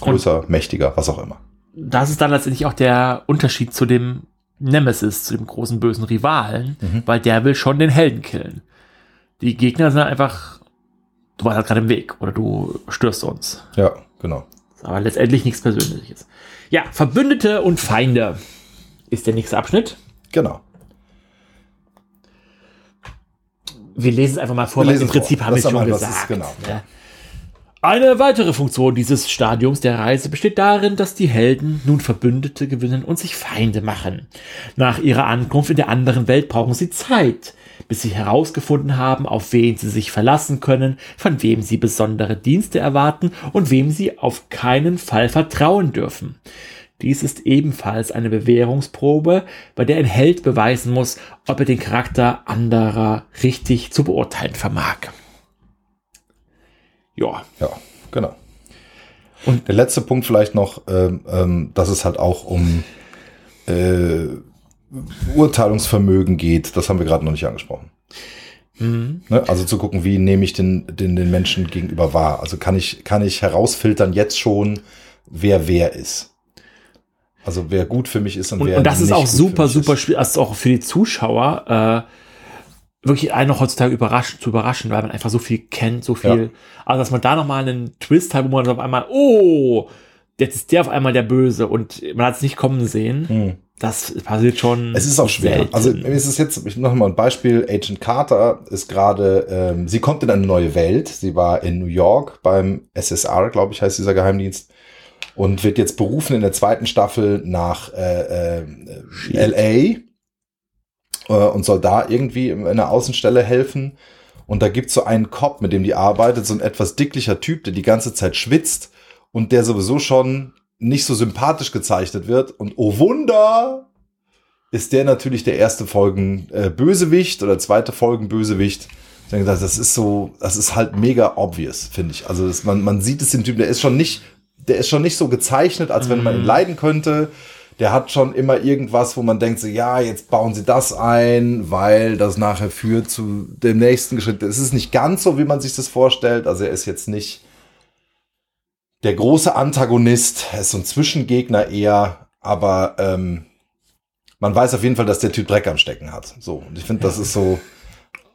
größer, mächtiger, was auch immer. das ist dann letztendlich auch der Unterschied zu dem Nemesis, zu dem großen bösen Rivalen, Mhm. weil der will schon den Helden killen. Die Gegner sind einfach, du warst halt gerade im Weg oder du störst uns. Ja, genau. Aber letztendlich nichts Persönliches. Ja, Verbündete und Feinde ist der nächste Abschnitt. Genau. Wir lesen es einfach mal vor, Wir weil im Prinzip vor. haben wir es schon gesagt. ist, genau. ne? Eine weitere Funktion dieses Stadiums der Reise besteht darin, dass die Helden nun Verbündete gewinnen und sich Feinde machen. Nach ihrer Ankunft in der anderen Welt brauchen sie Zeit, bis sie herausgefunden haben, auf wen sie sich verlassen können, von wem sie besondere Dienste erwarten und wem sie auf keinen Fall vertrauen dürfen. Dies ist ebenfalls eine Bewährungsprobe, bei der ein Held beweisen muss, ob er den Charakter anderer richtig zu beurteilen vermag. Ja, Ja, genau. Und- der letzte Punkt vielleicht noch, ähm, ähm, dass es halt auch um äh, Urteilungsvermögen geht. Das haben wir gerade noch nicht angesprochen. Mhm. Ne? Also zu gucken, wie nehme ich den, den, den Menschen gegenüber wahr. Also kann ich, kann ich herausfiltern jetzt schon, wer wer ist. Also wer gut für mich ist und, Und, wer und das ist nicht auch gut für super, super ist. schwierig, also auch für die Zuschauer, äh, wirklich einen noch heutzutage überraschen, zu überraschen, weil man einfach so viel kennt, so viel. Also, dass man da nochmal einen Twist hat, wo man auf einmal, oh, jetzt ist der auf einmal der Böse und man hat es nicht kommen sehen. Hm. Das passiert schon. Es ist auch schwer. selten. Also mir ist es jetzt, ich noch mal ein Beispiel. Agent Carter ist gerade, ähm, sie kommt in eine neue Welt. Sie war in New York beim SSR, glaube ich, heißt dieser Geheimdienst. Und wird jetzt berufen in der zweiten Staffel nach äh, äh, LA äh, und soll da irgendwie in einer Außenstelle helfen. Und da gibt's so einen Cop, mit dem die arbeitet, so ein etwas dicklicher Typ, der die ganze Zeit schwitzt und der sowieso schon nicht so sympathisch gezeichnet wird. Und oh Wunder, ist der natürlich der erste Folgen äh, Bösewicht oder zweite Folgen Bösewicht. Ich denke, das ist so, das ist halt mega obvious, finde ich. Also das, man, man sieht es dem Typen, der ist schon nicht, der ist schon nicht so gezeichnet, als wenn man ihn leiden könnte. Der hat schon immer irgendwas, wo man denkt, so, ja, jetzt bauen sie das ein, weil das nachher führt zu dem nächsten Schritt. Es ist nicht ganz so, wie man sich das vorstellt. Also er ist jetzt nicht der große Antagonist, er ist so ein Zwischengegner eher, aber ähm, man weiß auf jeden Fall, dass der Typ Dreck am Stecken hat. So, und ich finde, das ist so,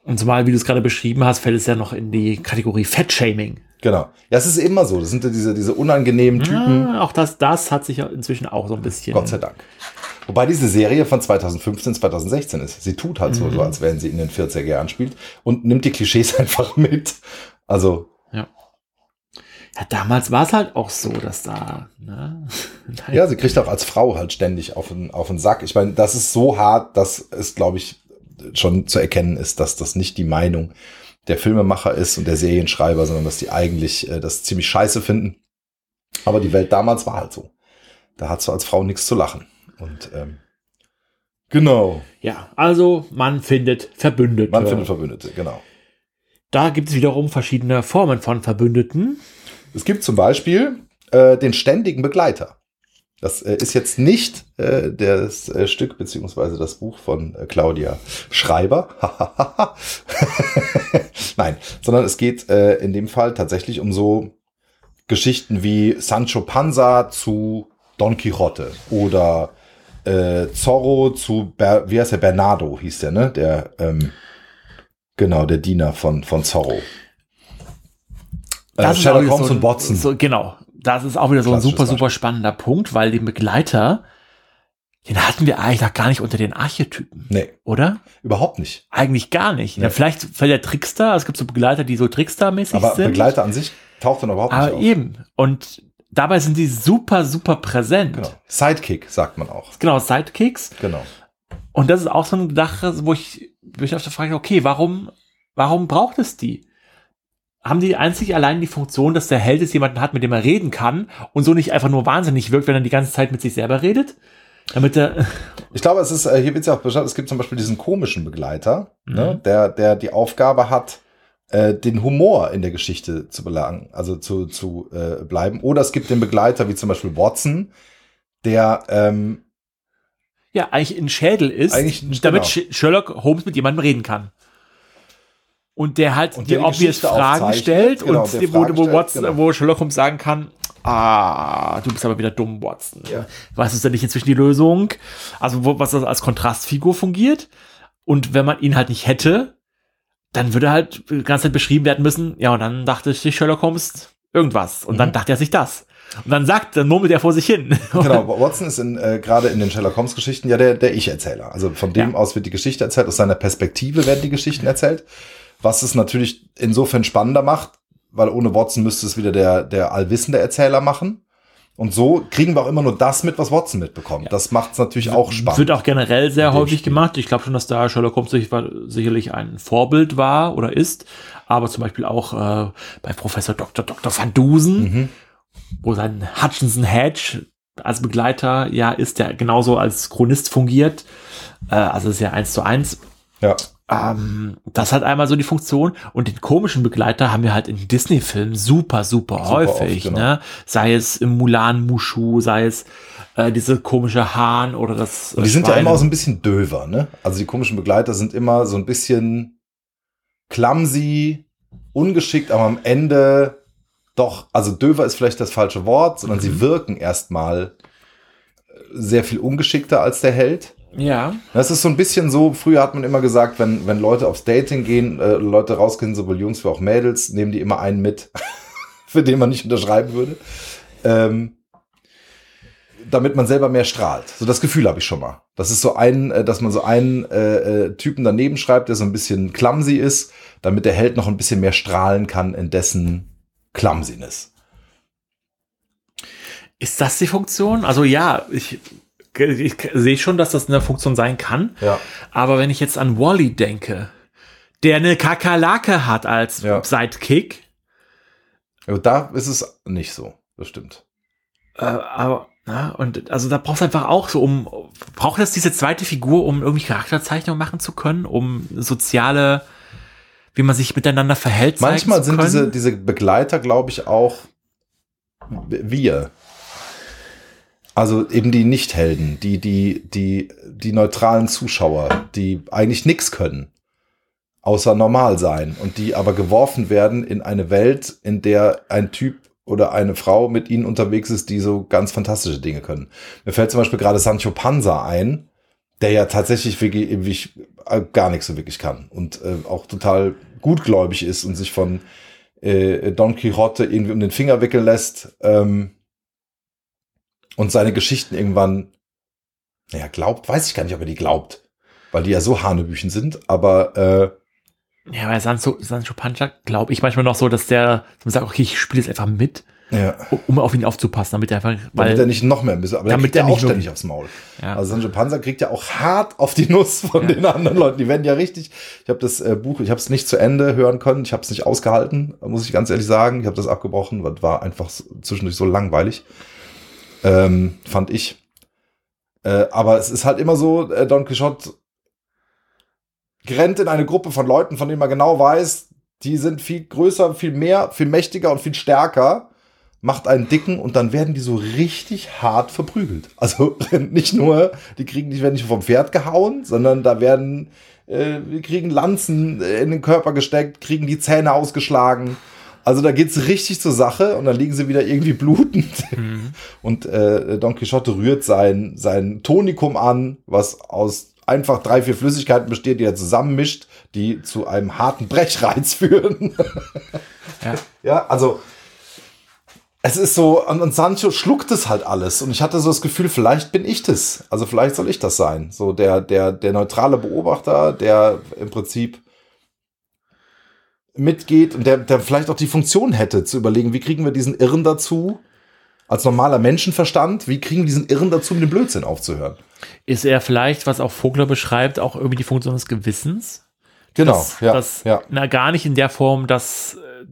Und zumal, wie du es gerade beschrieben hast, fällt es ja noch in die Kategorie Fettshaming. Genau. Ja, es ist immer so. Das sind ja diese, diese unangenehmen Typen. Ah, auch das, das hat sich ja inzwischen auch so ein bisschen. Gott sei Dank. Wobei diese Serie von 2015, 2016 ist. Sie tut halt so, so, als wenn sie in den 40er Jahren spielt und nimmt die Klischees einfach mit. Also, Ja. Ja, damals war es halt auch so, dass da. Ne? ja, sie kriegt auch als Frau halt ständig auf den, auf den Sack. Ich meine, das ist so hart, dass es, glaube ich, schon zu erkennen ist, dass das nicht die Meinung der Filmemacher ist und der Serienschreiber, sondern dass die eigentlich äh, das ziemlich scheiße finden. Aber die Welt damals war halt so. Da hat so als Frau nichts zu lachen. Und ähm, genau, Ja, also man findet Verbündete. man findet Verbündete, genau. da gibt es wiederum verschiedene Formen von Verbündeten. Es gibt zum Beispiel äh, den ständigen Begleiter. Das äh, ist jetzt nicht äh, das äh, Stück beziehungsweise das Buch von äh, Claudia Schreiber. Nein, sondern es geht äh, in dem Fall tatsächlich um so Geschichten wie Sancho Panza zu Don Quixote oder äh, Zorro zu, Ber wie heißt der, Bernardo hieß der, ne? Der, ähm, genau, der Diener von, von Zorro. Äh, ist Sherlock Holmes so und Watson. So, genau. Das ist auch wieder so ein super, super spannender Punkt, weil den Begleiter, den hatten wir eigentlich noch gar nicht unter den Archetypen, Nee, oder? überhaupt nicht. Eigentlich gar nicht. Nee. Ja, vielleicht fällt der Trickster, es gibt so Begleiter, die so Trickster-mäßig Aber sind. Begleiter an sich taucht dann überhaupt aber nicht auf. eben. Und dabei sind die super, super präsent. Genau. Sidekick sagt man auch. Genau, Sidekicks. Genau. Und das ist auch so eine Sache, wo ich, wo ich auf der Frage, okay, warum, warum braucht es die? Haben die einzig allein die Funktion, dass der Held jetzt jemanden hat, mit dem er reden kann und so nicht einfach nur wahnsinnig wirkt, wenn er die ganze Zeit mit sich selber redet? Damit der, Ich glaube, es ist, äh, hier wird es ja auch beschrieben, es gibt zum Beispiel diesen komischen Begleiter, Mhm. ne, der, der die Aufgabe hat, äh, den Humor in der Geschichte zu belangen, also zu, zu äh, bleiben. Oder es gibt den Begleiter, wie zum Beispiel Watson, der ähm, ja, eigentlich ein Schädel ist, Eigentlich damit genau. Sh- Sherlock Holmes mit jemandem reden kann. Und der halt Und die obvious Fragen stellt Genau, und wo, Fragen wo, Watson, genau. wo Sherlock Holmes sagen kann, ah, du bist aber wieder dumm, Watson. Ja. Was ist denn nicht inzwischen die Lösung? Also, wo, was das als Kontrastfigur fungiert. Und wenn man ihn halt nicht hätte, dann würde halt die ganze Zeit beschrieben werden müssen, ja, und dann dachte sich Sherlock Holmes irgendwas. Und dann Mhm. dachte er sich das. Und dann sagt, dann murmelt er vor sich hin. Genau, Watson ist in, äh, gerade in den Sherlock Holmes Geschichten ja der, der Ich-Erzähler. Also von dem Ja. aus wird die Geschichte erzählt, aus seiner Perspektive werden die Geschichten erzählt. Was es natürlich insofern spannender macht, weil ohne Watson müsste es wieder der, der allwissende Erzähler machen. Und so kriegen wir auch immer nur das mit, was Watson mitbekommt. Das macht es natürlich auch spannend. Wird auch generell sehr häufig Spiel. gemacht. Ich glaube schon, dass da Sherlock Holmes sich- sicherlich ein Vorbild war oder ist. Aber zum Beispiel auch äh, bei Professor Dr. Dr. Van Dusen, Mhm. wo sein Hutchinson Hedge als Begleiter ja ist, der genauso als Chronist fungiert. Äh, also ist ja eins zu eins. Ja. Ähm, das hat einmal so die Funktion. Und den komischen Begleiter haben wir halt in Disney-Filmen super, super, Super häufig. oft, genau. ne? Sei es im Mulan Mushu, sei es äh, diese komische Hahn oder das. Und die sind ja immer auch so ein bisschen döver, ne? Also die komischen Begleiter sind immer so ein bisschen clumsy, ungeschickt, aber am Ende doch, also döver ist vielleicht das falsche Wort, sondern sie wirken erstmal sehr viel ungeschickter als der Held. Ja. Das ist so ein bisschen so, früher hat man immer gesagt, wenn, wenn Leute aufs Dating gehen, äh, Leute rausgehen, sowohl Jungs wie auch Mädels, nehmen die immer einen mit, für den man nicht unterschreiben würde. Ähm, damit man selber mehr strahlt. So das Gefühl habe ich schon mal. Das ist so ein, äh, dass man so einen äh, äh, Typen daneben schreibt, der so ein bisschen clumsy ist, damit der Held noch ein bisschen mehr strahlen kann in dessen Clumsiness. Ist das die Funktion? Also ja, ich, ich sehe schon, dass das eine Funktion sein kann. Ja. Aber wenn ich jetzt an Wally denke, der eine Kakerlake hat als Ja. Sidekick, Aber da ist es nicht so. Das stimmt. äh, aber na, und also da brauchst du einfach auch so, um braucht es diese zweite Figur, um irgendwie Charakterzeichnung machen zu können, um soziale, wie man sich miteinander verhält. Manchmal sind können? diese, diese Begleiter, glaube ich, auch wir. Also eben die Nichthelden, die, die, die, die neutralen Zuschauer, die eigentlich nichts können, außer normal sein und die aber geworfen werden in eine Welt, in der ein Typ oder eine Frau mit ihnen unterwegs ist, die so ganz fantastische Dinge können. Mir fällt zum Beispiel gerade Sancho Panza ein, der ja tatsächlich wirklich, äh, gar nichts so wirklich kann und äh, auch total gutgläubig ist und sich von äh, Don Quixote irgendwie um den Finger wickeln lässt ähm, und seine Geschichten irgendwann, naja, glaubt, weiß ich gar nicht, ob er die glaubt, weil die ja so Hanebüchen sind, aber äh, Ja, bei Sancho, Sancho Pancha glaube ich manchmal noch so, dass der sagt, okay, ich spiele jetzt einfach mit, ja, um auf ihn aufzupassen, damit er einfach, weil, damit er nicht noch mehr bisschen, aber damit der er auch nicht ständig aufs Maul. ja, Also Sancho Panza kriegt ja auch hart auf die Nuss von Ja. den anderen Leuten. Die werden ja richtig. Ich habe das äh, Buch, ich habe es nicht zu Ende hören können. Ich habe es nicht ausgehalten, muss ich ganz ehrlich sagen. Ich habe das abgebrochen, weil war einfach so, zwischendurch so langweilig. Ähm, fand ich. Äh, aber es ist halt immer so, äh, Don Quixote rennt in eine Gruppe von Leuten, von denen man genau weiß, die sind viel größer, viel mehr, viel mächtiger und viel stärker macht einen dicken und dann werden die so richtig hart verprügelt. Also nicht nur, die kriegen nicht, werden nicht vom Pferd gehauen, sondern da werden, äh, die kriegen Lanzen äh, in den Körper gesteckt, kriegen die Zähne ausgeschlagen. Also da geht's richtig zur Sache und dann liegen sie wieder irgendwie blutend. Mhm. Und äh, Don Quixote rührt sein, sein Tonikum an, was aus einfach drei, vier Flüssigkeiten besteht, die er zusammenmischt, die zu einem harten Brechreiz führen. ja. Ja, also es ist so, und, und Sancho schluckt es halt alles. Und ich hatte so das Gefühl, vielleicht bin ich das. Also vielleicht soll ich das sein. So der, der, der neutrale Beobachter, der im Prinzip mitgeht und der, der vielleicht auch die Funktion hätte, zu überlegen, wie kriegen wir diesen Irren dazu, als normaler Menschenverstand, wie kriegen wir diesen Irren dazu, mit dem Blödsinn aufzuhören? Ist er vielleicht, was auch Vogler beschreibt, auch irgendwie die Funktion des Gewissens? Genau, das, ja, das, ja. Na, gar nicht in der Form, dass äh,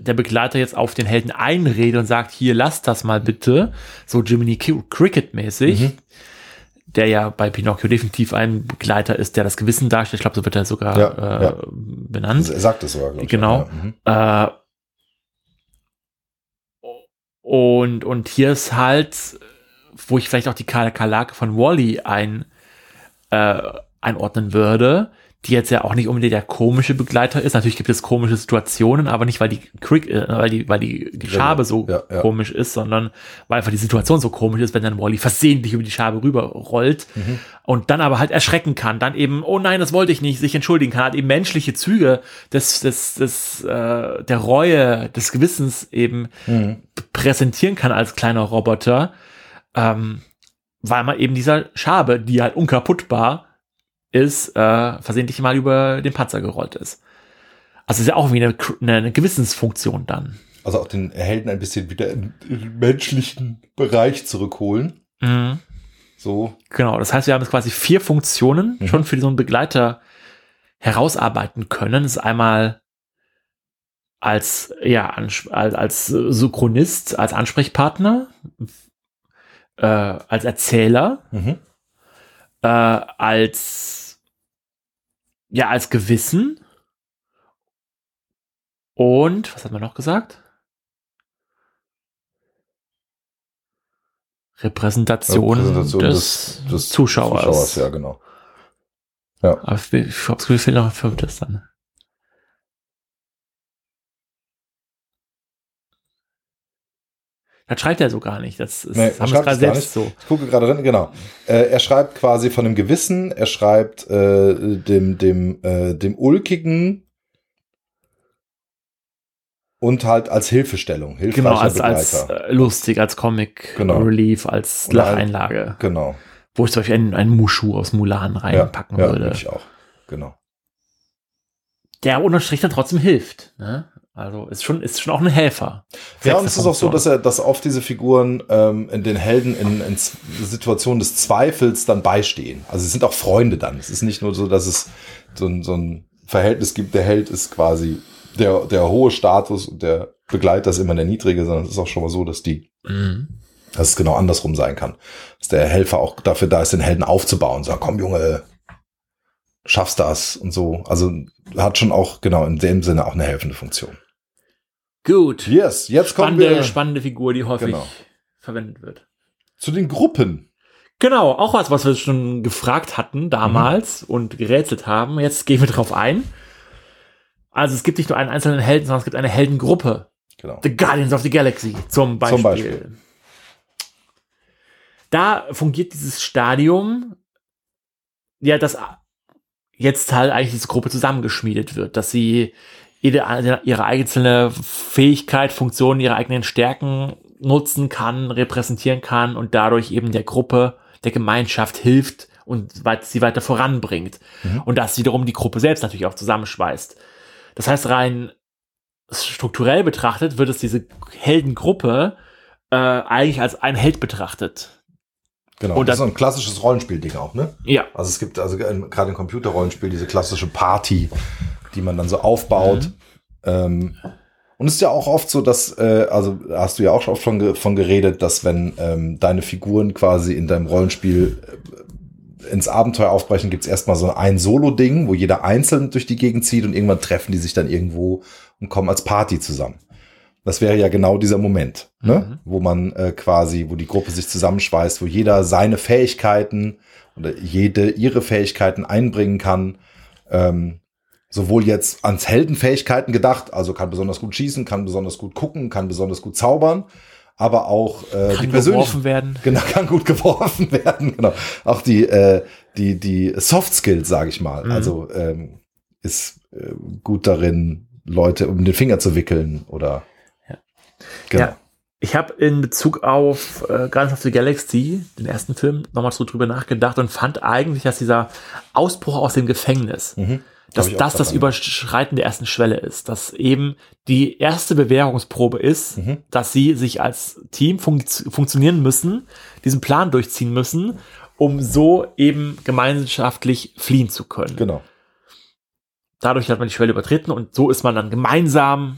der Begleiter jetzt auf den Helden einredet und sagt, hier, lass das mal bitte, so Jiminy Cricket-mäßig. Mhm. Der ja bei Pinocchio definitiv ein Begleiter ist, der das Gewissen darstellt. Ich glaube, so wird er sogar Ja, äh, ja. benannt. Er sagt es sogar. Genau. Ja, mhm. Äh, und, und hier ist halt, wo ich vielleicht auch die Kalake von Wally ein, äh, einordnen würde, die jetzt ja auch nicht unbedingt der komische Begleiter ist. Natürlich gibt es komische Situationen, aber nicht, weil die, Crick, äh, weil die, weil die Schabe so Ja, ja. komisch ist, sondern weil einfach die Situation so komisch ist, wenn dann Wally versehentlich über die Schabe rüberrollt Mhm. und dann aber halt erschrecken kann, dann eben, oh nein, das wollte ich nicht, sich entschuldigen kann, hat eben menschliche Züge des, des, des, äh, der Reue, des Gewissens eben Mhm. präsentieren kann als kleiner Roboter, ähm, weil man eben dieser Schabe, die halt unkaputtbar ist, äh, versehentlich mal über den Panzer gerollt ist. Also ist ja auch wie eine, eine, Gewissensfunktion dann. Also auch den Helden ein bisschen wieder in den menschlichen Bereich zurückholen. Mhm. So. Genau, das heißt, wir haben jetzt quasi vier Funktionen Mhm. schon für so einen Begleiter herausarbeiten können. Das ist einmal als, ja, als, als Synchronist, als Ansprechpartner, äh, als Erzähler, Mhm. äh, als ja, als Gewissen und was hat man noch gesagt? Repräsentation, Repräsentation des, Zuschauers. ja, genau. Aber ich ich habe das Gefühl, fehlt noch ein fünftes dann. Das schreibt er so gar nicht. Das ist, Nee, haben gerade selbst so. Ich gucke gerade drin, genau. Äh, er schreibt quasi von dem Gewissen, er schreibt äh, dem, dem, äh, dem Ulkigen und halt als Hilfestellung, hilfreicher Genau, als, Begleiter. als äh, lustig, als Comic Genau. Relief, als Lacheinlage. genau. Wo ich zum Beispiel einen, einen Mushu aus Mulan reinpacken ja, würde. ich auch. Genau. Der unterm Strich dann trotzdem hilft. Ne? Also ist schon, ist schon auch ein Helfer. Ja, und es ist auch so, dass er, dass oft diese Figuren ähm, in den Helden in, in Situationen des Zweifels dann beistehen. Also sie sind auch Freunde dann. Es ist nicht nur so, dass es so ein, so ein Verhältnis gibt, der Held ist quasi der, der hohe Status und der Begleiter ist immer der niedrige, sondern es ist auch schon mal so, dass die, Mhm. dass es genau andersrum sein kann. Dass der Helfer auch dafür da ist, den Helden aufzubauen. Sagen, komm Junge, schaffst das und so. Also hat schon auch, genau, in dem Sinne auch eine helfende Funktion. Gut. Yes, jetzt kommen Spannende, wir spannende Figur, die häufig Genau. verwendet wird. zu den Gruppen. Genau, auch was, was wir schon gefragt hatten damals Mhm. und gerätselt haben. Jetzt gehen wir drauf ein. Also es gibt nicht nur einen einzelnen Helden, sondern es gibt eine Heldengruppe. Genau. The Guardians of the Galaxy zum Beispiel. Zum Beispiel. Da fungiert dieses Stadium, ja, dass jetzt halt eigentlich diese Gruppe zusammengeschmiedet wird, dass sie jede, ihre einzelne Fähigkeit, Funktion, ihre eigenen Stärken nutzen kann, repräsentieren kann und dadurch eben der Gruppe, der Gemeinschaft hilft und sie weiter voranbringt. Mhm. Und das wiederum die Gruppe selbst natürlich auch zusammenschweißt. Das heißt, rein strukturell betrachtet wird es diese Heldengruppe äh, eigentlich als ein Held betrachtet. Genau. Und das ist so ein klassisches Rollenspielding auch, ne? Ja. Also es gibt also gerade im Computerrollenspiel diese klassische Party, die man dann so aufbaut. Mhm. Ähm, und es ist ja auch oft so, dass, äh, also hast du ja auch schon oft von, ge von geredet, dass wenn ähm, deine Figuren quasi in deinem Rollenspiel äh, ins Abenteuer aufbrechen, gibt's erstmal so ein Solo-Ding, wo jeder einzeln durch die Gegend zieht und irgendwann treffen die sich dann irgendwo und kommen als Party zusammen. Das wäre ja genau dieser Moment, ne? wo man äh, quasi, wo die Gruppe sich zusammenschweißt, wo jeder seine Fähigkeiten oder jede ihre Fähigkeiten einbringen kann. Ähm, sowohl jetzt ans Heldenfähigkeiten gedacht, also kann besonders gut schießen, kann besonders gut gucken, kann besonders gut zaubern, aber auch äh, die Kann persönlichen geworfen werden. Genau, kann gut geworfen werden. Genau. Auch die, äh, die, die Soft Skills, sage ich mal. Mhm. Also ähm, ist äh, gut darin, Leute um den Finger zu wickeln oder Ja. Genau. Ja. Ich habe in Bezug auf äh, Guardians of the Galaxy, den ersten Film, nochmal so drüber nachgedacht und fand eigentlich, dass dieser Ausbruch aus dem Gefängnis, Mhm. Dass das das. Überschreiten der ersten Schwelle ist, dass eben die erste Bewährungsprobe ist, Mhm. dass sie sich als Team funkt funktionieren müssen, diesen Plan durchziehen müssen, um so eben gemeinschaftlich fliehen zu können. Genau. Dadurch hat man die Schwelle übertreten und so ist man dann gemeinsam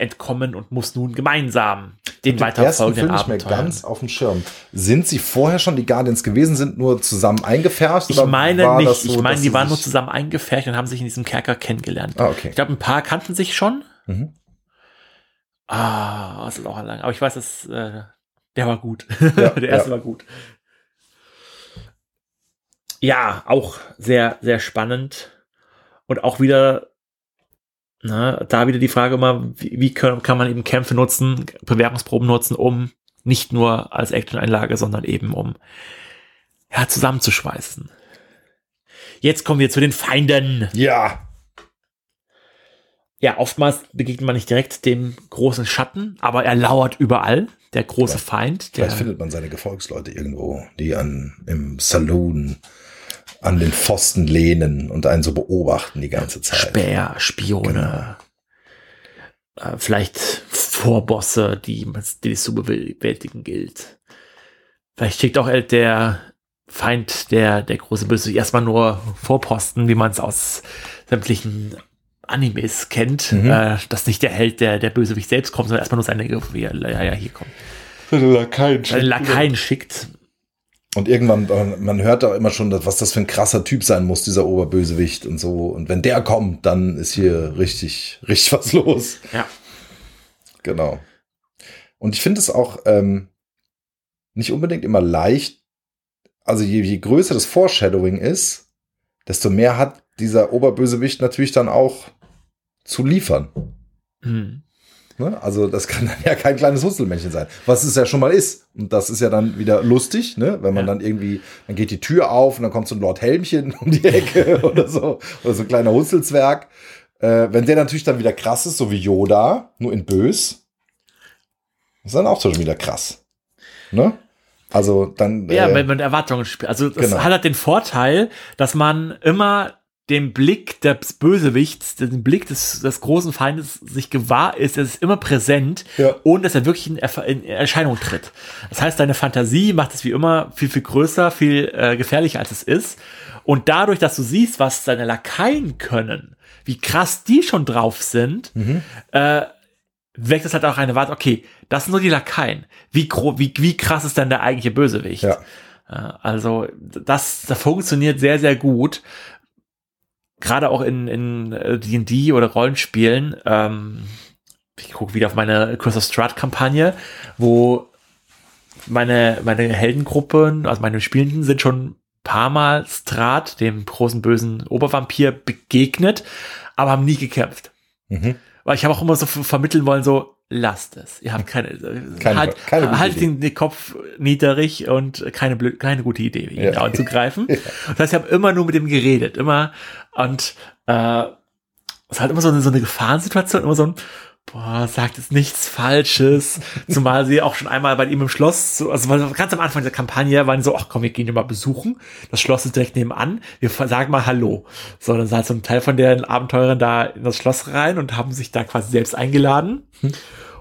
entkommen und muss nun gemeinsam den Den weiterfolgenden Film nicht mehr Abenteuern. ganz auf dem Schirm. Sind sie vorher schon die Guardians gewesen, sind nur zusammen eingefärbt? Ich meine nicht. so, ich meine, die waren nur zusammen eingefärbt und haben sich in diesem Kerker kennengelernt. Ah, okay. Ich glaube, ein paar kannten sich schon. Mhm. Ah, das ist auch lang. Aber ich weiß, dass äh, der war gut. Ja, der erste ja. war gut. Ja, auch sehr, sehr spannend. Und auch wieder, ne, da wieder die Frage immer, wie, wie können, kann man eben Kämpfe nutzen, Bewerbungsproben nutzen, um nicht nur als Action-Einlage, sondern eben um ja, zusammenzuschweißen. Jetzt kommen wir zu den Feinden. Ja. Ja, oftmals begegnet man nicht direkt dem großen Schatten, aber er lauert überall, der große Ja. Feind. Der, Vielleicht findet man seine Gefolgsleute irgendwo, die an, im Saloon an den Pfosten lehnen und einen so beobachten die ganze Zeit. Späher, Spione, äh, vielleicht Vorbosse, die, die es zu bewältigen gilt. Vielleicht schickt auch der Feind, der, der große Böse, erstmal nur Vorposten, wie man es aus sämtlichen Animes kennt, Mhm. äh, dass nicht der Held, der, der Bösewicht selbst kommt, sondern erstmal nur seine, wie er- ja, ja, hier kommt. Seine Lakaien. Seine Lakaien schickt. Und irgendwann, äh, man hört auch immer schon, was das für ein krasser Typ sein muss, dieser Oberbösewicht und so. Und wenn der kommt, dann ist hier richtig, richtig was los. Ja. Genau. Und ich finde es auch ähm, nicht unbedingt immer leicht. Also je, je größer das Foreshadowing ist, desto mehr hat dieser Oberbösewicht natürlich dann auch zu liefern. Hm. Ne? Also das kann dann ja kein kleines Hustelmännchen sein, was es ja schon mal ist. Und das ist ja dann wieder lustig, ne? wenn man Ja. dann irgendwie, dann geht die Tür auf und dann kommt so ein Lord Helmchen um die Ecke oder so, oder so ein kleiner Hustelzwerg. Äh, wenn der natürlich dann wieder krass ist, so wie Yoda, nur in bös, ist dann auch schon wieder krass. Ne? Also dann. Ja, äh, wenn man Erwartungen spielt. Also das genau. hat halt den Vorteil, dass man immer den Blick des Bösewichts, den Blick des, des großen Feindes sich gewahr ist, es ist immer präsent, Ja. ohne dass er wirklich in, in Erscheinung tritt. Das heißt, deine Fantasie macht es wie immer viel, viel größer, viel äh, gefährlicher als es ist. Und dadurch, dass du siehst, was deine Lakaien können, wie krass die schon drauf sind, Mhm. äh, weckt es halt auch eine Warte, okay, das sind nur die Lakaien. Wie, wie, wie krass ist denn der eigentliche Bösewicht? Ja. Ja, Also das, das funktioniert sehr, sehr gut. Gerade auch in in äh, D&D oder Rollenspielen. Ähm, ich gucke wieder auf meine Curse of Strahd-Kampagne, wo meine, meine Heldengruppen, also meine Spielenden sind schon ein paar Mal Strahd, dem großen bösen Obervampir, begegnet, aber haben nie gekämpft. Mhm. Weil ich habe auch immer so ver- vermitteln wollen, so lasst es. Ihr habt keine, Keine- halt, keine halt den, den Kopf niedrig und keine blöd, keine gute Idee, ihn Ja. anzugreifen. Das heißt, ich habe immer nur mit dem geredet, immer und äh, es ist halt immer so eine, so eine Gefahrensituation, immer so ein Boah, sagt es nichts Falsches. Zumal sie auch schon einmal bei ihm im Schloss, so, also ganz am Anfang der Kampagne waren so, ach komm, wir gehen ihn mal besuchen. Das Schloss ist direkt nebenan. Wir sagen mal Hallo. So, dann halt so ein Teil von den Abenteurern da in das Schloss rein und haben sich da quasi selbst eingeladen.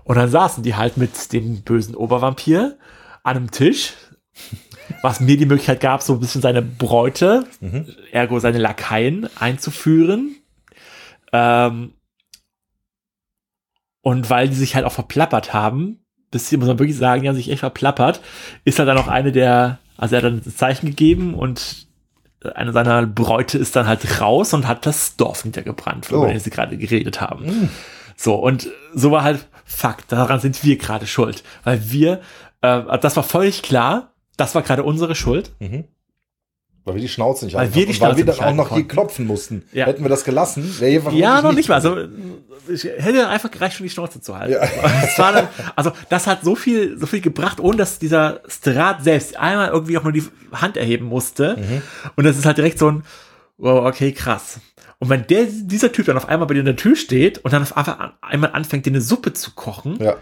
Und dann saßen die halt mit dem bösen Obervampir an einem Tisch, was mir die Möglichkeit gab, so ein bisschen seine Bräute, ergo seine Lakaien einzuführen. Ähm, und weil die sich halt auch verplappert haben, bis sie, muss man wirklich sagen, die haben sich echt verplappert, ist halt dann auch eine der, also er hat dann ein Zeichen gegeben und eine seiner Bräute ist dann halt raus und hat das Dorf niedergebrannt, von Oh. dem sie gerade geredet haben. So, und so war halt Fakt, daran sind wir gerade schuld. Weil wir, äh, das war völlig klar, das war gerade unsere Schuld. Mhm. Weil wir die Schnauze nicht Weil wir die Und weil Schnauze wir dann auch noch hier konnten. klopfen mussten. Ja. Hätten wir das gelassen, wäre hier Ja, noch nicht mal. so. Also, ich hätte einfach gereicht, schon die Schnauze zu halten. Ja. Das dann, also, das hat so viel, so viel gebracht, ohne dass dieser Strat selbst einmal irgendwie auch nur die Hand erheben musste. Mhm. Und das ist halt direkt so ein, wow, okay, krass. Und wenn der, dieser Typ dann auf einmal bei dir in der Tür steht und dann auf einmal, an- einmal anfängt, dir eine Suppe zu kochen. Ja.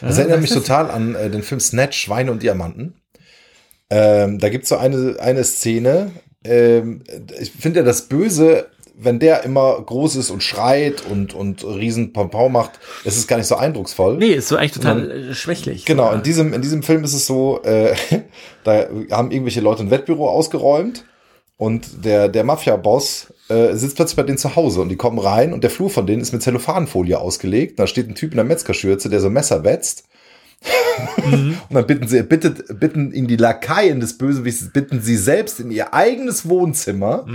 Das Ja, erinnert mich total an äh, den Film Snatch, Schweine und Diamanten. Ähm, da gibt's so eine, eine Szene. Ähm, ich finde ja das Böse, wenn der immer groß ist und schreit und, und riesen Pompau macht, ist es gar nicht so eindrucksvoll. Nee, ist so eigentlich total äh, schwächlich. Genau, in diesem, in diesem Film ist es so, äh, da haben irgendwelche Leute ein Wettbüro ausgeräumt Und der, der Mafia-Boss äh, sitzt plötzlich bei denen zu Hause und die kommen rein und der Flur von denen ist mit Zellophanfolie ausgelegt. Da steht ein Typ in der Metzgerschürze, der so Messer wetzt. Und dann bitten sie, bittet, bitten ihn die Lakaien des Bösewichts, bitten sie selbst in ihr eigenes Wohnzimmer.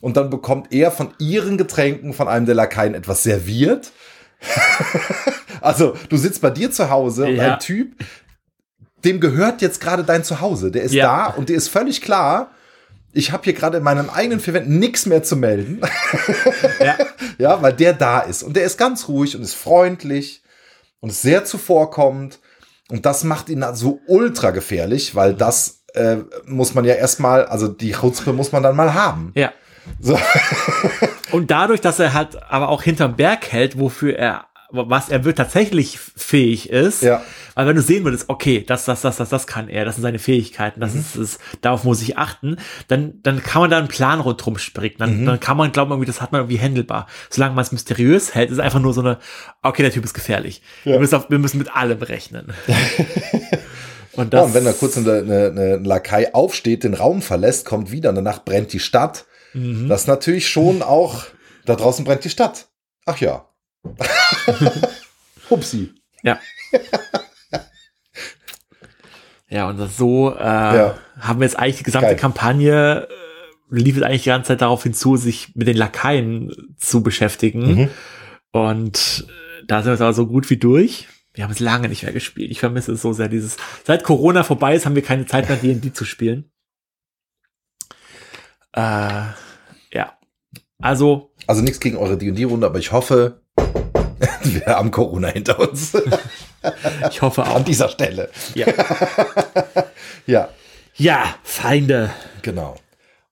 Und dann bekommt er von ihren Getränken von einem der Lakaien etwas serviert. also, du sitzt bei dir zu Hause und Ja. ein Typ, dem gehört jetzt gerade dein Zuhause. Der ist Ja. da und dir ist völlig klar, ich habe hier gerade in meinen eigenen vier Wänden nichts mehr zu melden. Ja. Ja, weil der da ist. Und der ist ganz ruhig und ist freundlich und ist sehr zuvorkommend. Und das macht ihn so ultra gefährlich, weil das äh, muss man ja erstmal, also die Chutzpe muss man dann mal haben. ja. So. Und dadurch, dass er halt aber auch hinterm Berg hält, wofür er, was er wird tatsächlich fähig ist, Ja. weil wenn du sehen würdest, okay, das, das, das, das, das kann er, das sind seine Fähigkeiten, Mhm. das ist es, darauf muss ich achten, dann, dann kann man da einen Plan rundherum stricken, dann, Mhm. dann kann man glauben, irgendwie, das hat man irgendwie handelbar. Solange man es mysteriös hält, ist einfach nur so eine, okay, der Typ ist gefährlich. Wir, müssen auf, wir müssen mit allem rechnen. und Ja, das, und wenn da kurz eine, eine, eine Lakai aufsteht, den Raum verlässt, kommt wieder und danach brennt die Stadt. Mhm. Das ist natürlich schon auch, da draußen brennt die Stadt. Ach ja. Hupsi. Ja. ja, und so äh, Ja. haben wir jetzt eigentlich die gesamte Geil. Kampagne, äh, lief es eigentlich die ganze Zeit darauf hinzu, sich mit den Lakaien zu beschäftigen. Mhm. Und äh, da sind wir jetzt aber so gut wie durch. Wir haben es lange nicht mehr gespielt. Ich vermisse es so sehr. Dieses, seit Corona vorbei ist, haben wir keine Zeit mehr, D&D zu spielen. Äh, ja. Also, Also nichts gegen eure D&D-Runde, aber ich hoffe, wir haben Corona hinter uns. ich hoffe auch. An dieser Stelle. Ja, Ja, ja Feinde. genau.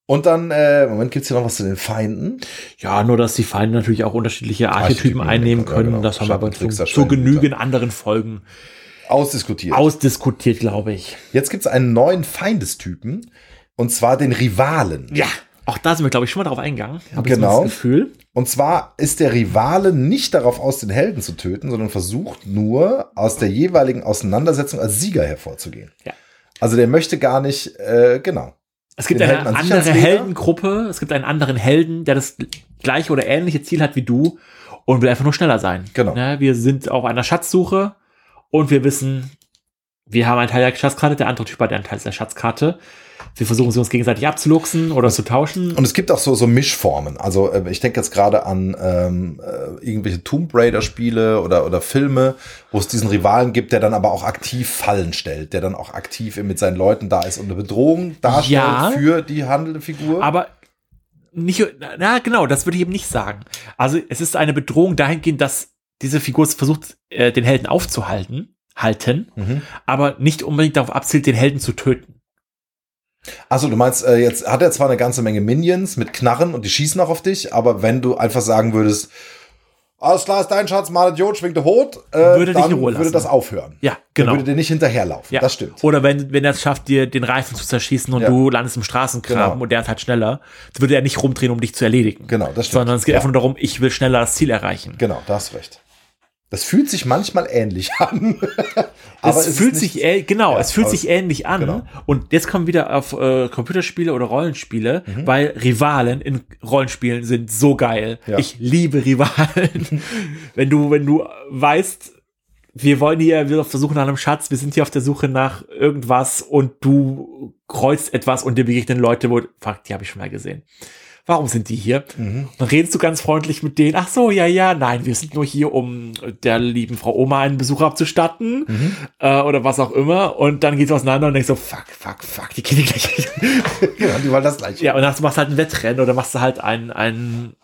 Und dann, äh, Moment, gibt's hier noch was zu den Feinden? Ja, nur dass die Feinde natürlich auch unterschiedliche Archetypen Archetypen einnehmen können, ja, genau. Das haben wir aber zu, zu genügend anderen Folgen Ausdiskutiert. ausdiskutiert, glaube ich. Jetzt gibt's einen neuen Feindestypen, und zwar den Rivalen. Ja, auch da sind wir, glaube ich, schon mal drauf eingegangen. Hab ich Genau. so das Gefühl. Und zwar ist der Rivale nicht darauf aus, den Helden zu töten, sondern versucht nur, aus der jeweiligen Auseinandersetzung als Sieger hervorzugehen. Ja. Also der möchte gar nicht, äh, genau. Es gibt Den eine an andere? Heldengruppe, es gibt einen anderen Helden, der das gleiche oder ähnliche Ziel hat wie du und will einfach nur schneller sein. Genau. Ne, wir sind auf einer Schatzsuche und wir wissen, wir haben einen Teil der Schatzkarte, der andere Typ hat einen Teil der Schatzkarte. Wir versuchen sie uns gegenseitig abzuluxen oder zu tauschen. Und es gibt auch so, so Mischformen. Also äh, ich denke jetzt gerade an ähm, äh, irgendwelche Tomb Raider Spiele oder, oder Filme, wo es diesen Rivalen gibt, der dann aber auch aktiv Fallen stellt, der dann auch aktiv mit seinen Leuten da ist und eine Bedrohung darstellt Ja. für die handelnde Figur. Aber nicht, na genau, das würde ich eben nicht sagen. Also es ist eine Bedrohung dahingehend, dass diese Figur versucht, äh, den Helden aufzuhalten, halten, Mhm. aber nicht unbedingt darauf abzielt, den Helden zu töten. Also du meinst, äh, jetzt hat er zwar eine ganze Menge Minions mit Knarren und die schießen auch auf dich, aber wenn du einfach sagen würdest, alles klar ist dein Schatz, mal Idiot, schwingt der Hut, äh, Würde dich dann in Ruhe würde lassen. das aufhören. Ja, Dann genau. würde der nicht hinterherlaufen. Ja. Das stimmt. Oder wenn, wenn er es schafft, dir den Reifen zu zerschießen und Ja. du landest im Straßengraben Genau. und der ist halt schneller, dann würde er nicht rumdrehen, um dich zu erledigen. Genau, das stimmt. Sondern es geht Ja. einfach nur darum, ich will schneller das Ziel erreichen. Genau, da hast recht. Das fühlt sich manchmal ähnlich an. aber es ist fühlt sich, äh, genau, Ja, es fühlt sich ähnlich an. genau. Und jetzt kommen wir wieder auf äh, Computerspiele oder Rollenspiele, weil Rivalen in Rollenspielen sind so geil. Ja. Ich liebe Rivalen. wenn du, wenn du weißt, wir wollen hier, wir versuchen nach einem Schatz, wir sind hier auf der Suche nach irgendwas und du kreuzt etwas und dir begegnen Leute, wo, fuck, die habe ich schon mal gesehen. Warum sind die hier? Mhm. Dann redest du ganz freundlich mit denen. Ach so, ja, ja, nein, wir sind nur hier, um der lieben Frau Oma einen Besuch abzustatten Mhm. äh, oder was auch immer. Und dann geht's auseinander und denkst so, fuck, fuck, fuck, die gehen gleich. Genau, die wollen das gleiche. ja, und dann machst du halt ein Wettrennen oder machst du halt ein, ein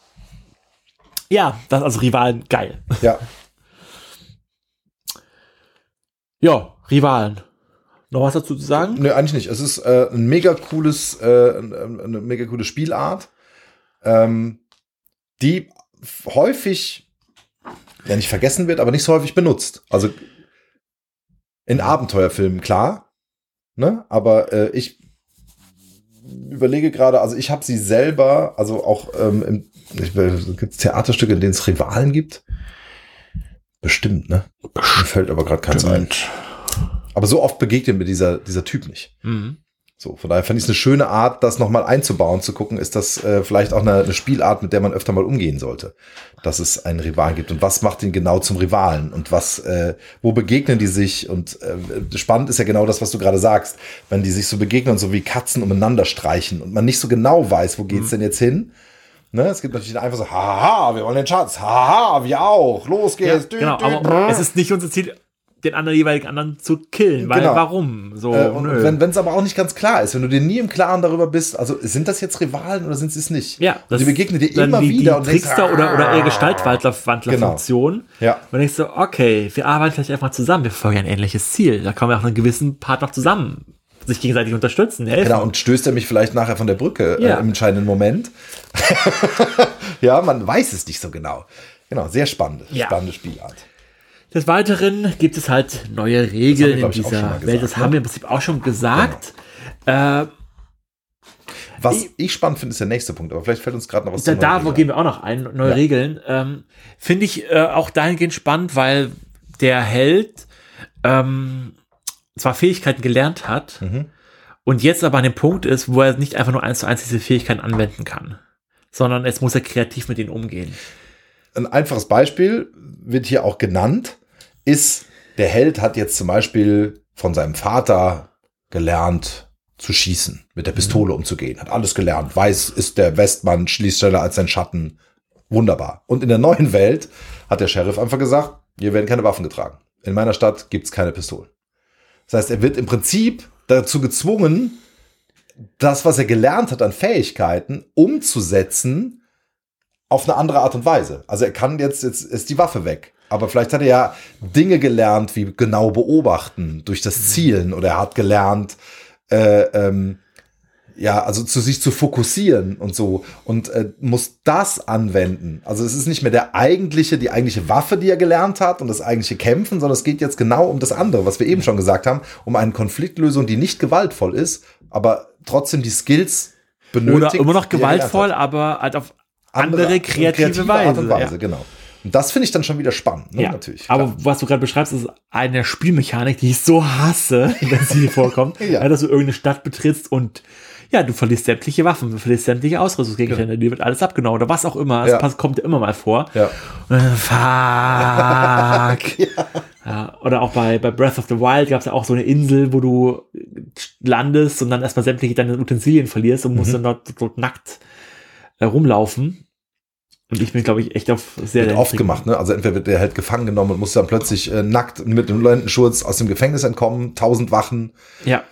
ja, das also Rivalen, geil. Ja. Ja, Rivalen. Noch was dazu zu sagen? Nö, eigentlich nicht. Es ist äh, ein mega cooles, äh, ein- eine mega coole Spielart, ähm, die häufig, ja nicht vergessen wird, aber nicht so häufig benutzt. Also in Abenteuerfilmen, klar, ne? Aber äh, ich überlege gerade, also ich habe sie selber, also auch ähm, gibt es Theaterstücke, in denen es Rivalen gibt? Bestimmt, ne? Mir fällt aber gerade keins ein. Aber so oft begegnet mir dieser, dieser Typ nicht. Mhm. So, von daher fand ich es eine schöne Art, das nochmal einzubauen, zu gucken, ist das äh, vielleicht auch eine, eine Spielart, mit der man öfter mal umgehen sollte, dass es einen Rivalen gibt und was macht ihn genau zum Rivalen und was, äh, wo begegnen die sich und äh, spannend ist ja genau das, was du gerade sagst, wenn die sich so begegnen und so wie Katzen umeinander streichen und man nicht so genau weiß, wo geht's mhm. denn jetzt hin. Ne, es gibt natürlich einfach so, haha, wir wollen den Schatz, haha, wir auch, los geht's. Ja, genau, aber es ist nicht unser Ziel, den anderen jeweiligen anderen zu killen. Weil genau. warum? So, äh, und wenn es aber auch nicht ganz klar ist, wenn du dir nie im Klaren darüber bist, also sind das jetzt Rivalen oder sind sie es nicht? Ja, das die begegnen dir immer die, wieder. Die und Trickster denkst, oder, oder eher Gestaltwandler-Funktion. Genau. Ja. Und dann denkst du, okay, wir arbeiten vielleicht einfach zusammen, wir verfolgen ein ähnliches Ziel. Da kommen wir auch einen gewissen Part noch zusammen sich gegenseitig unterstützen, helfen. Genau, und stößt er mich vielleicht nachher von der Brücke äh, ja. äh, im entscheidenden Moment. ja, man weiß es nicht so genau. Genau, sehr spannend, ja. spannende Spielart. Des Weiteren gibt es halt neue Regeln in dieser Welt. das ne? haben wir im Prinzip auch schon gesagt. Genau. Äh, was ich, ich spannend finde, ist der nächste Punkt, aber vielleicht fällt uns gerade noch was Da, da wo gehen wir auch noch ein, neue ja. Regeln. Ähm, finde ich äh, auch dahingehend spannend, weil der Held ähm, zwar Fähigkeiten gelernt hat mhm. und jetzt aber an dem Punkt ist, wo er nicht einfach nur eins zu eins diese Fähigkeiten anwenden kann, sondern jetzt muss er kreativ mit ihnen umgehen. Ein einfaches Beispiel wird hier auch genannt, ist, der Held hat jetzt zum Beispiel von seinem Vater gelernt zu schießen, mit der Pistole mhm. umzugehen, hat alles gelernt, weiß, ist der Westmann, schließt schneller als sein Schatten. Wunderbar. Und in der neuen Welt hat der Sheriff einfach gesagt, hier werden keine Waffen getragen. In meiner Stadt gibt's keine Pistolen. Das heißt, er wird im Prinzip dazu gezwungen, das, was er gelernt hat an Fähigkeiten, umzusetzen auf eine andere Art und Weise. Also er kann jetzt, jetzt ist die Waffe weg. Aber vielleicht hat er ja Dinge gelernt, wie genau beobachten durch das Zielen oder er hat gelernt, äh, ähm, ja, also zu sich zu fokussieren und so und äh, muss das anwenden. Also es ist nicht mehr der eigentliche, die eigentliche Waffe, die er gelernt hat und das eigentliche Kämpfen, sondern es geht jetzt genau um das andere, was wir eben schon gesagt haben, um eine Konfliktlösung, die nicht gewaltvoll ist, aber trotzdem die Skills benötigt. Oder immer noch gewaltvoll, aber halt auf andere, andere kreative, kreative Weise. Art und Weise, ja. genau. Und das finde ich dann schon wieder spannend, ne? ja, natürlich. Klar. Aber was du gerade beschreibst, ist eine Spielmechanik, die ich so hasse, wenn sie hier vorkommt. ja. Dass du irgendeine Stadt betrittst und ja, du verlierst sämtliche Waffen, du verlierst sämtliche Ausrüstungsgegenstände, ja. dir wird alles abgenommen oder was auch immer. Es ja. kommt ja immer mal vor. Ja. fuck. ja. Oder auch bei, bei Breath of the Wild gab es ja auch so eine Insel, wo du landest und dann erstmal sämtliche deine Utensilien verlierst und musst mhm. dann dort, dort nackt rumlaufen. Und ich bin, glaube ich, echt auf sehr, wird oft gemacht, ne? Also entweder wird der halt gefangen genommen und muss dann plötzlich äh, nackt mit dem Lendenschurz aus dem Gefängnis entkommen, tausend Wachen. Ja.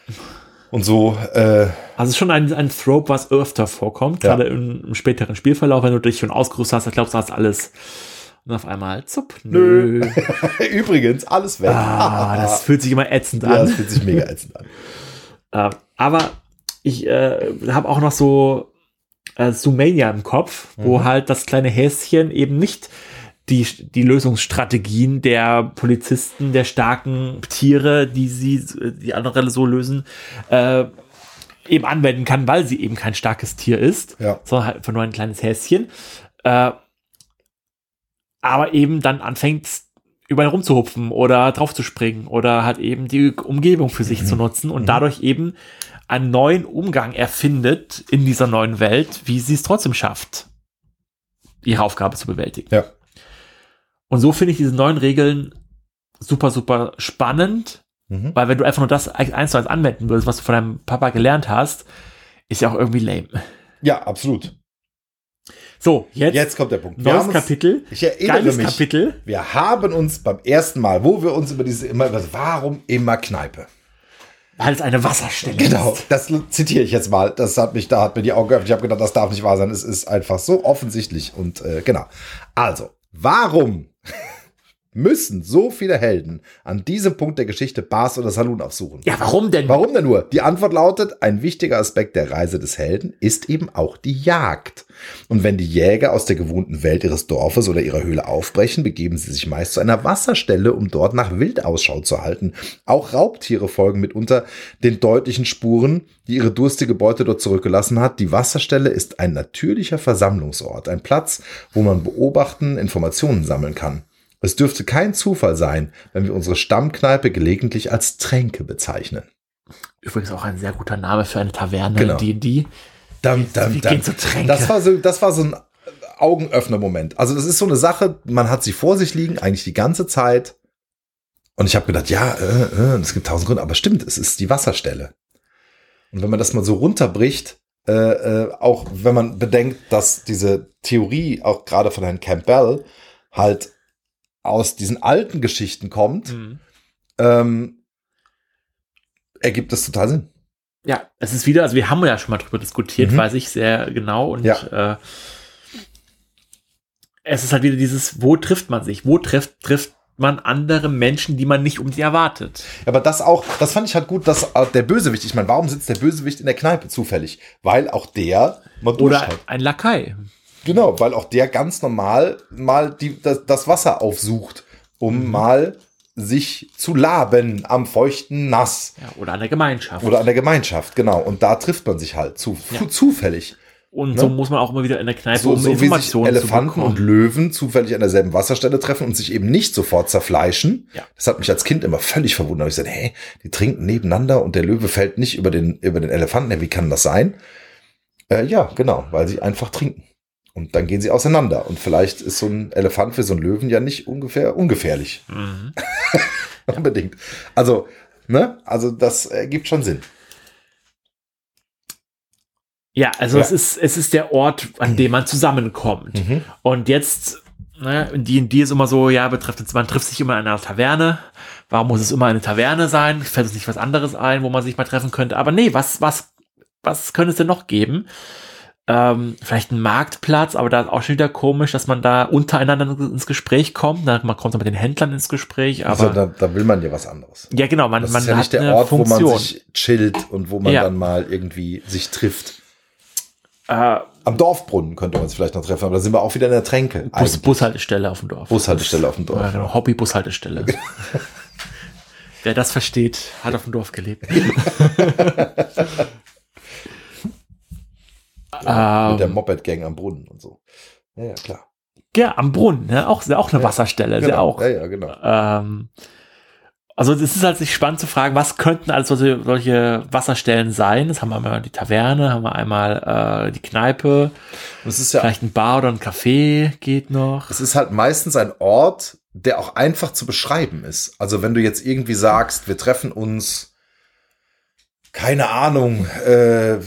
Und so. Äh, also schon ein, ein Trope, was öfter vorkommt, ja. gerade im, im, späteren Spielverlauf, wenn du dich schon ausgerüstet hast, dann glaubst du hast alles. Und auf einmal, zupp, nö. Übrigens, alles weg. Ah, das fühlt sich immer ätzend an. Ja, das fühlt sich mega ätzend an. äh, aber ich äh, habe auch noch so äh, Sumania im Kopf, wo mhm. halt das kleine Häschen eben nicht die, die Lösungsstrategien der Polizisten, der starken Tiere, die sie, die andere so lösen, äh, eben anwenden kann, weil sie eben kein starkes Tier ist, ja. sondern halt einfach nur ein kleines Häschen. Äh, aber eben dann anfängt, überall rumzuhupfen oder draufzuspringen oder halt eben die Umgebung für sich mhm. zu nutzen und mhm. dadurch eben einen neuen Umgang erfindet in dieser neuen Welt, wie sie es trotzdem schafft, ihre Aufgabe zu bewältigen. Ja. Und so finde ich diese neuen Regeln super, super spannend, mhm. weil wenn du einfach nur das eins zu eins anwenden würdest, was du von deinem Papa gelernt hast, ist ja auch irgendwie lame. Ja, absolut. So, jetzt, jetzt kommt der Punkt. Wir neues Kapitel. Ich erinnere mich. Kapitel. Wir haben uns beim ersten Mal, wo wir uns über diese immer, warum immer Kneipe? Weil es eine Wasserstelle genau, ist. Genau, das zitiere ich jetzt mal. Das hat mich, da hat mir die Augen geöffnet. Ich habe gedacht, das darf nicht wahr sein. Es ist einfach so offensichtlich. Und äh, genau. Also, warum müssen so viele Helden an diesem Punkt der Geschichte Bars oder Saloon aufsuchen? Ja, warum denn? Warum denn nur? Die Antwort lautet, ein wichtiger Aspekt der Reise des Helden ist eben auch die Jagd. Und wenn die Jäger aus der gewohnten Welt ihres Dorfes oder ihrer Höhle aufbrechen, begeben sie sich meist zu einer Wasserstelle, um dort nach Wildausschau zu halten. Auch Raubtiere folgen mitunter den deutlichen Spuren, die ihre durstige Beute dort zurückgelassen hat. Die Wasserstelle ist ein natürlicher Versammlungsort, ein Platz, wo man beobachten, Informationen sammeln kann. Es dürfte kein Zufall sein, wenn wir unsere Stammkneipe gelegentlich als Tränke bezeichnen. Übrigens auch ein sehr guter Name für eine Taverne, Genau. die die. Dam, dam, Wir dam. gehen zu Tränke. Das war so, das war so ein Augenöffner-Moment. Also das ist so eine Sache, man hat sie vor sich liegen, eigentlich die ganze Zeit. Und ich habe gedacht, ja, äh, äh, es gibt tausend Gründe, aber stimmt, es ist die Wasserstelle. Und wenn man das mal so runterbricht, äh, äh, auch wenn man bedenkt, dass diese Theorie auch gerade von Herrn Campbell halt aus diesen alten Geschichten kommt, Mhm. ähm, ergibt das total Sinn. Ja, es ist wieder, also wir haben ja schon mal drüber diskutiert, Mhm. weiß ich sehr genau. Und Ja. äh, es ist halt wieder dieses, wo trifft man sich? Wo trifft, trifft man andere Menschen, die man nicht um sie erwartet? Aber das auch, das fand ich halt gut, dass äh, der Bösewicht, ich meine, warum sitzt der Bösewicht in der Kneipe zufällig? Weil auch der mal Oder durchschaut. ein Lakai. Genau, weil auch der ganz normal mal die, das, das Wasser aufsucht, um mal sich zu laben am feuchten Nass Ja, oder eine Gemeinschaft. oder an der Gemeinschaft, genau. Und da trifft man sich halt zu, Ja. zufällig. und ne? so muss man auch immer wieder in der Kneipe, So, um so wie sich Elefanten und. Löwen zufällig an derselben Wasserstelle treffen und sich eben nicht sofort zerfleischen. Ja. Das hat mich als Kind immer völlig verwundert. Ich sagte, hä, die trinken nebeneinander und der Löwe fällt nicht über den, über den Elefanten. Wie kann das sein? Äh, ja, genau, weil sie einfach trinken. Und dann gehen sie auseinander. Und vielleicht ist so ein Elefant für so einen Löwen ja nicht ungefähr ungefährlich. Mhm. Unbedingt. Also, ne? Also, das ergibt schon Sinn. Ja, also Ja. es ist, es ist der Ort, an dem man zusammenkommt. Mhm. Und jetzt, ne, in D&D ist immer so, ja, betrifft man trifft sich immer in einer Taverne. Warum muss es immer eine Taverne sein? Fällt uns nicht was anderes ein, wo man sich mal treffen könnte? Aber nee, was, was, was könnte es denn noch geben? Ähm, vielleicht ein Marktplatz, aber da ist auch schon wieder komisch, dass man da untereinander ins Gespräch kommt. Na, man kommt dann mit den Händlern ins Gespräch, aber Also, da, da will man ja was anderes. ja genau, man, Das man ist ja nicht der Ort, Funktion. wo man sich chillt und wo man Ja. dann mal irgendwie sich trifft. äh, Am Dorfbrunnen könnte man es vielleicht noch treffen, aber da sind wir auch wieder in der Tränke. Bus. Bushaltestelle auf dem Dorf. Bushaltestelle auf dem Dorf. Ja, genau, Hobby-Bushaltestelle. Wer das versteht, hat auf dem Dorf gelebt. Mit der ähm, Moped-Gang am Brunnen und so. Ja, ja, klar. ja, am Brunnen, ne? auch, auch eine Ja, Wasserstelle. Ja Genau. auch. Ja, ja, genau. Ähm, also es ist halt sich spannend zu fragen, was könnten alles solche, solche Wasserstellen sein? Das haben wir einmal die Taverne, haben wir einmal äh, die Kneipe, Und es ist ja, vielleicht ein Bar oder ein Café geht noch. es ist halt meistens ein Ort, der auch einfach zu beschreiben ist. Also wenn du jetzt irgendwie sagst, wir treffen uns, keine Ahnung, äh,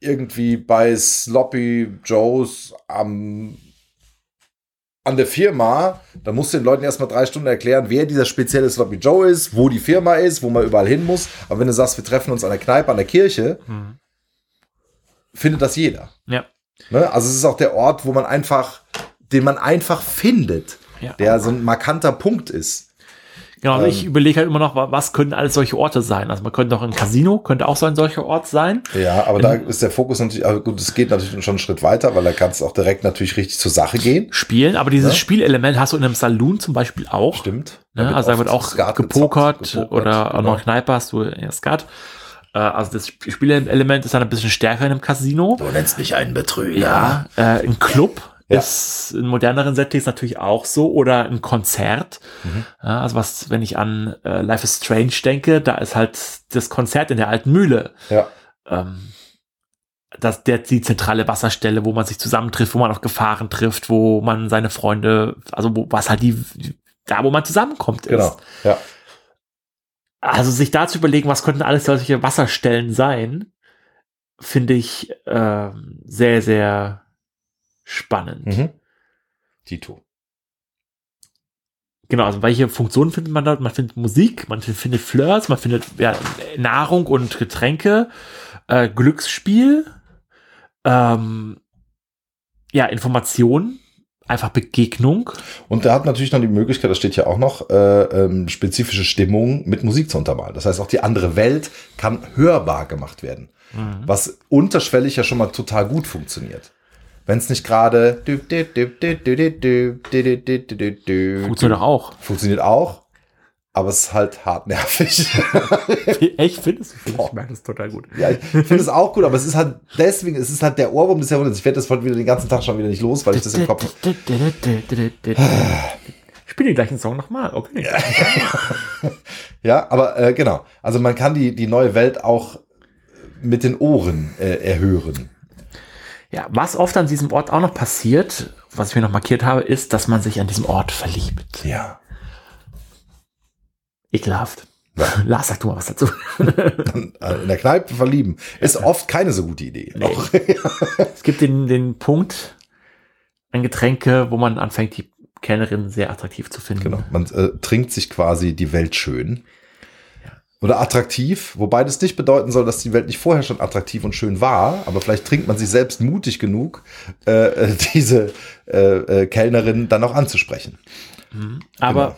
irgendwie bei Sloppy Joes am an der Firma, da musst du den Leuten erstmal drei Stunden erklären, wer dieser spezielle Sloppy Joe ist, wo die Firma ist, wo man überall hin muss. Aber wenn du sagst, wir treffen uns an der Kneipe, an der Kirche, Hm. findet das jeder. Ja. Ne? Also es ist auch der Ort, wo man einfach, den man einfach findet, Ja. der so ein markanter Punkt ist. Genau, also ich Ähm. überlege halt immer noch, wa- was können alles solche Orte sein? Also man könnte doch ein Casino, könnte auch so ein solcher Ort sein. Ja, aber da ist der Fokus natürlich, also gut, es geht natürlich schon einen Schritt weiter, weil da kannst du auch direkt natürlich richtig zur Sache gehen. Spielen, aber dieses Ja. Spielelement hast du in einem Saloon zum Beispiel auch. Stimmt. Ne? Also da wird auch Skat gepokert, gezockt, oder auch genau. noch Kneipe hast du ja Skat. Äh, also das Spielelement ist dann ein bisschen stärker in einem Casino. Du nennst mich einen Betrüger. Ja, äh, ein Club Ja. ist in moderneren Settings natürlich auch so oder ein Konzert. Mhm. Ja, also was, wenn ich an äh, Life is Strange denke, da ist halt das Konzert in der alten Mühle. Ja. Ähm, das, der, die zentrale Wasserstelle, wo man sich zusammentrifft, wo man auf Gefahren trifft, wo man seine Freunde, also wo, was halt die, da wo man zusammenkommt ist. Genau. Ja. Also sich da zu überlegen, was könnten alles solche Wasserstellen sein, finde ich ähm, sehr, sehr spannend. Mhm. Tito. Genau, also welche Funktionen findet man da? Man findet Musik, man findet Flirts, man findet ja, Nahrung und Getränke, äh, Glücksspiel, ähm, ja, Information, einfach Begegnung. Und der hat natürlich noch die Möglichkeit, das steht ja auch noch, äh, ähm, spezifische Stimmung mit Musik zu untermalen. Das heißt, auch die andere Welt kann hörbar gemacht werden. Was unterschwellig ja schon mal total gut funktioniert. Wenn es nicht gerade Funktioniert auch. Funktioniert auch, aber es ist halt hart nervig. Echt, findest du? Boah. Ich meine das total gut. ja, ich finde es auch gut, aber es ist halt deswegen, es ist halt der Ohrwurm des Jahrhunderts. Ich werde das heute wieder den ganzen Tag schon wieder nicht los, weil ich das im Kopf spiele den gleichen Song nochmal. Okay. Ja, ja aber äh, genau. Also man kann die, die neue Welt auch mit den Ohren äh, erhören. Ja, was oft an diesem Ort auch noch passiert, was ich mir noch markiert habe, ist, dass man sich an diesem Ort verliebt. Ja. Ekelhaft. Ja. Lars, sag du mal was dazu. Äh, in der Kneipe verlieben ist oft keine so gute Idee. Nee. es gibt den, den Punkt an Getränke, wo man anfängt, die Kellnerin sehr attraktiv zu finden. Genau. Man äh, trinkt sich quasi die Welt schön. Oder attraktiv, wobei das nicht bedeuten soll, dass die Welt nicht vorher schon attraktiv und schön war, aber vielleicht trinkt man sich selbst mutig genug, äh, äh diese äh, äh, Kellnerin dann auch anzusprechen. Mhm. Aber genau.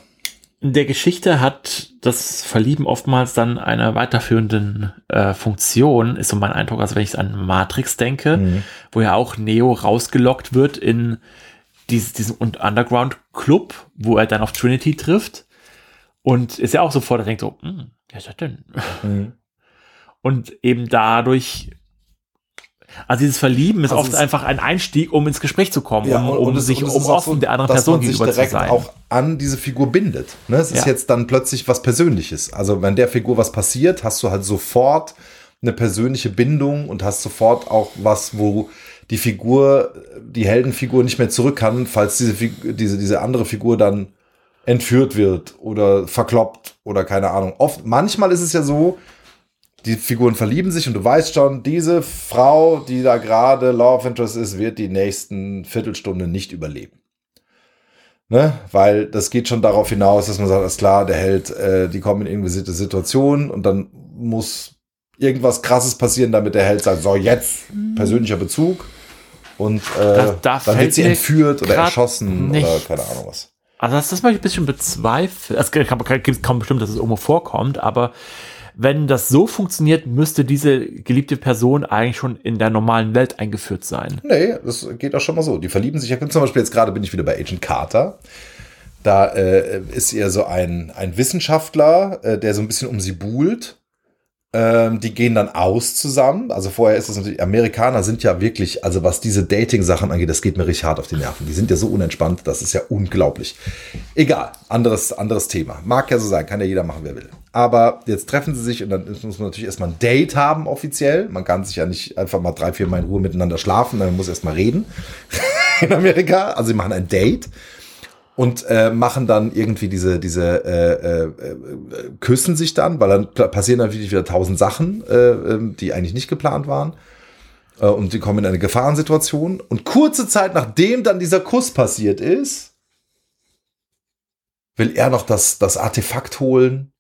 in der Geschichte hat das Verlieben oftmals dann eine weiterführende äh, Funktion, ist so mein Eindruck, also wenn ich an Matrix denke, mhm. wo ja auch Neo rausgelockt wird in dieses, diesen Underground-Club, wo er dann auf Trinity trifft. Und ist ja auch sofort, er denkt so, hm, wer ist das denn? Mhm. Und eben dadurch, also dieses Verlieben ist also oft einfach ein Einstieg, um ins Gespräch zu kommen, ja, um, um es, sich, um offen so, der anderen Person gegenüber zu sein. auch an diese Figur bindet. Ne? Es ist ja. jetzt dann plötzlich was Persönliches. Also wenn der Figur was passiert, hast du halt sofort eine persönliche Bindung und hast sofort auch was, wo die Figur, die Heldenfigur nicht mehr zurück kann, falls diese, diese, diese andere Figur dann entführt wird oder verkloppt oder keine Ahnung. Oft, manchmal ist es ja so, die Figuren verlieben sich und du weißt schon, diese Frau, die da gerade Love Interest ist, wird die nächsten Viertelstunde nicht überleben. Ne? Weil das geht schon darauf hinaus, dass man sagt, ist klar, der Held, äh, die kommen in irgendeine Situation und dann muss irgendwas krasses passieren, damit der Held sagt, so jetzt persönlicher Bezug und äh, da, da dann wird sie entführt oder erschossen oder keine Ahnung was. Also das, das möchte ich ein bisschen bezweifeln. Es gibt kaum bestimmt, dass es irgendwo vorkommt, aber wenn das so funktioniert, müsste diese geliebte Person eigentlich schon in der normalen Welt eingeführt sein. Nee, das geht auch schon mal so. Die verlieben sich ja. Zum Beispiel jetzt gerade bin ich wieder bei Agent Carter. Da äh, ist ihr so ein, ein Wissenschaftler, äh, der so ein bisschen um sie buhlt ähm, die gehen dann aus zusammen. Also vorher ist es natürlich, Amerikaner sind ja wirklich, also was diese Dating-Sachen angeht, das geht mir richtig hart auf die Nerven. Die sind ja so unentspannt, das ist ja unglaublich. Egal, anderes, anderes Thema. Mag ja so sein, kann ja jeder machen, wer will. Aber jetzt treffen sie sich und dann muss man natürlich erstmal ein Date haben, offiziell. Man kann sich ja nicht einfach mal drei, vier Mal in Ruhe miteinander schlafen, man muss erstmal reden. in Amerika. Also sie machen ein Date und äh, machen dann irgendwie diese diese äh, äh, küssen sich dann, weil dann passieren natürlich wieder tausend Sachen, äh, ähm, die eigentlich nicht geplant waren. Äh, und die kommen in eine Gefahrensituation. Und kurze Zeit nachdem dann dieser Kuss passiert ist, will er noch das das Artefakt holen.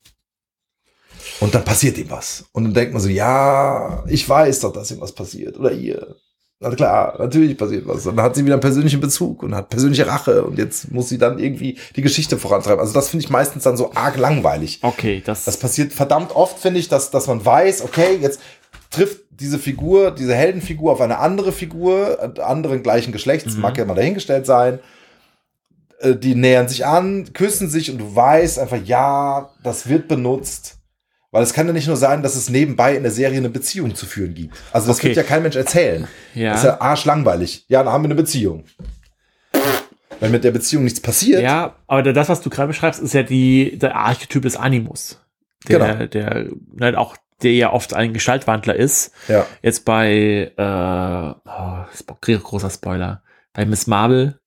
Und dann passiert ihm was. Und dann denkt man so ja ich weiß doch, dass ihm was passiert. Oder ihr na klar, natürlich passiert was. Und dann hat sie wieder einen persönlichen Bezug und hat persönliche Rache und jetzt muss sie dann irgendwie die Geschichte vorantreiben. Also das finde ich meistens dann so arg langweilig. Okay, das. Das passiert verdammt oft, finde ich, dass, dass man weiß, okay, jetzt trifft diese Figur, diese Heldenfigur auf eine andere Figur, anderen gleichen Geschlechts, mhm. mag ja mal dahingestellt sein. Äh, die nähern sich an, küssen sich und du weißt einfach, ja, das wird benutzt weil es kann ja nicht nur sein, dass es nebenbei in der Serie eine Beziehung zu führen gibt. Also das okay. wird ja kein Mensch erzählen. Ja. Das ist ja arschlangweilig. Ja, dann haben wir eine Beziehung. Wenn mit der Beziehung nichts passiert. Ja, aber das, was du gerade beschreibst, ist ja die, der Archetyp des Animus. Der, genau. der, ne, auch der ja oft ein Gestaltwandler ist. Ja. Jetzt bei, äh, oh, großer Spoiler, bei Miss Marvel,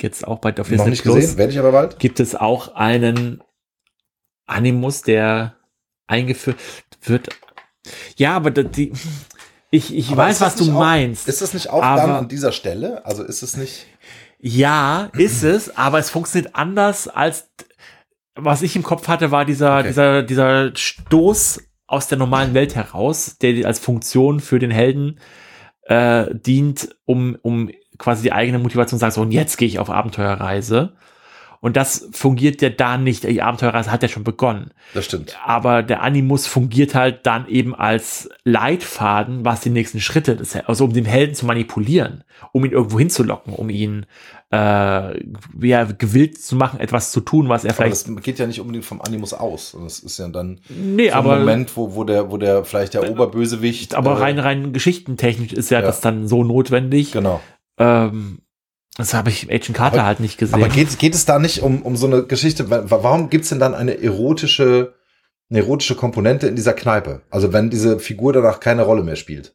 jetzt auch bei auf Noch nicht Plus, gesehen, werde ich aber bald. Gibt es auch einen Animus, der eingeführt wird. Ja, aber die, ich, ich aber weiß, was du auch, meinst. Ist das nicht auch dann an dieser Stelle? Also ist es nicht. Ja, ist es, aber es funktioniert anders als was ich im Kopf hatte, war dieser, okay. dieser, dieser Stoß aus der normalen Welt heraus, der als Funktion für den Helden äh, dient, um, um quasi die eigene Motivation zu sagen, so, und jetzt gehe ich auf Abenteuerreise. Und das fungiert ja da nicht. Die Abenteuerreise hat ja schon begonnen. Das stimmt. Aber der Animus fungiert halt dann eben als Leitfaden, was die nächsten Schritte des, also um den Helden zu manipulieren, um ihn irgendwo hinzulocken, um ihn äh, ja, gewillt zu machen, etwas zu tun, was er vielleicht. Aber das geht ja nicht unbedingt vom Animus aus. Das ist ja dann nee, so ein aber, Moment, wo, wo der, wo der vielleicht der Oberbösewicht. Aber äh, rein, rein geschichtentechnisch ist ja, ja, das dann so notwendig. Genau. Ähm, Das habe ich Agent Carter Aber- halt nicht gesehen. Aber geht, geht es da nicht um, um so eine Geschichte? wa- Warum gibt's denn dann eine erotische, eine erotische Komponente in dieser Kneipe? Also wenn diese Figur danach keine Rolle mehr spielt.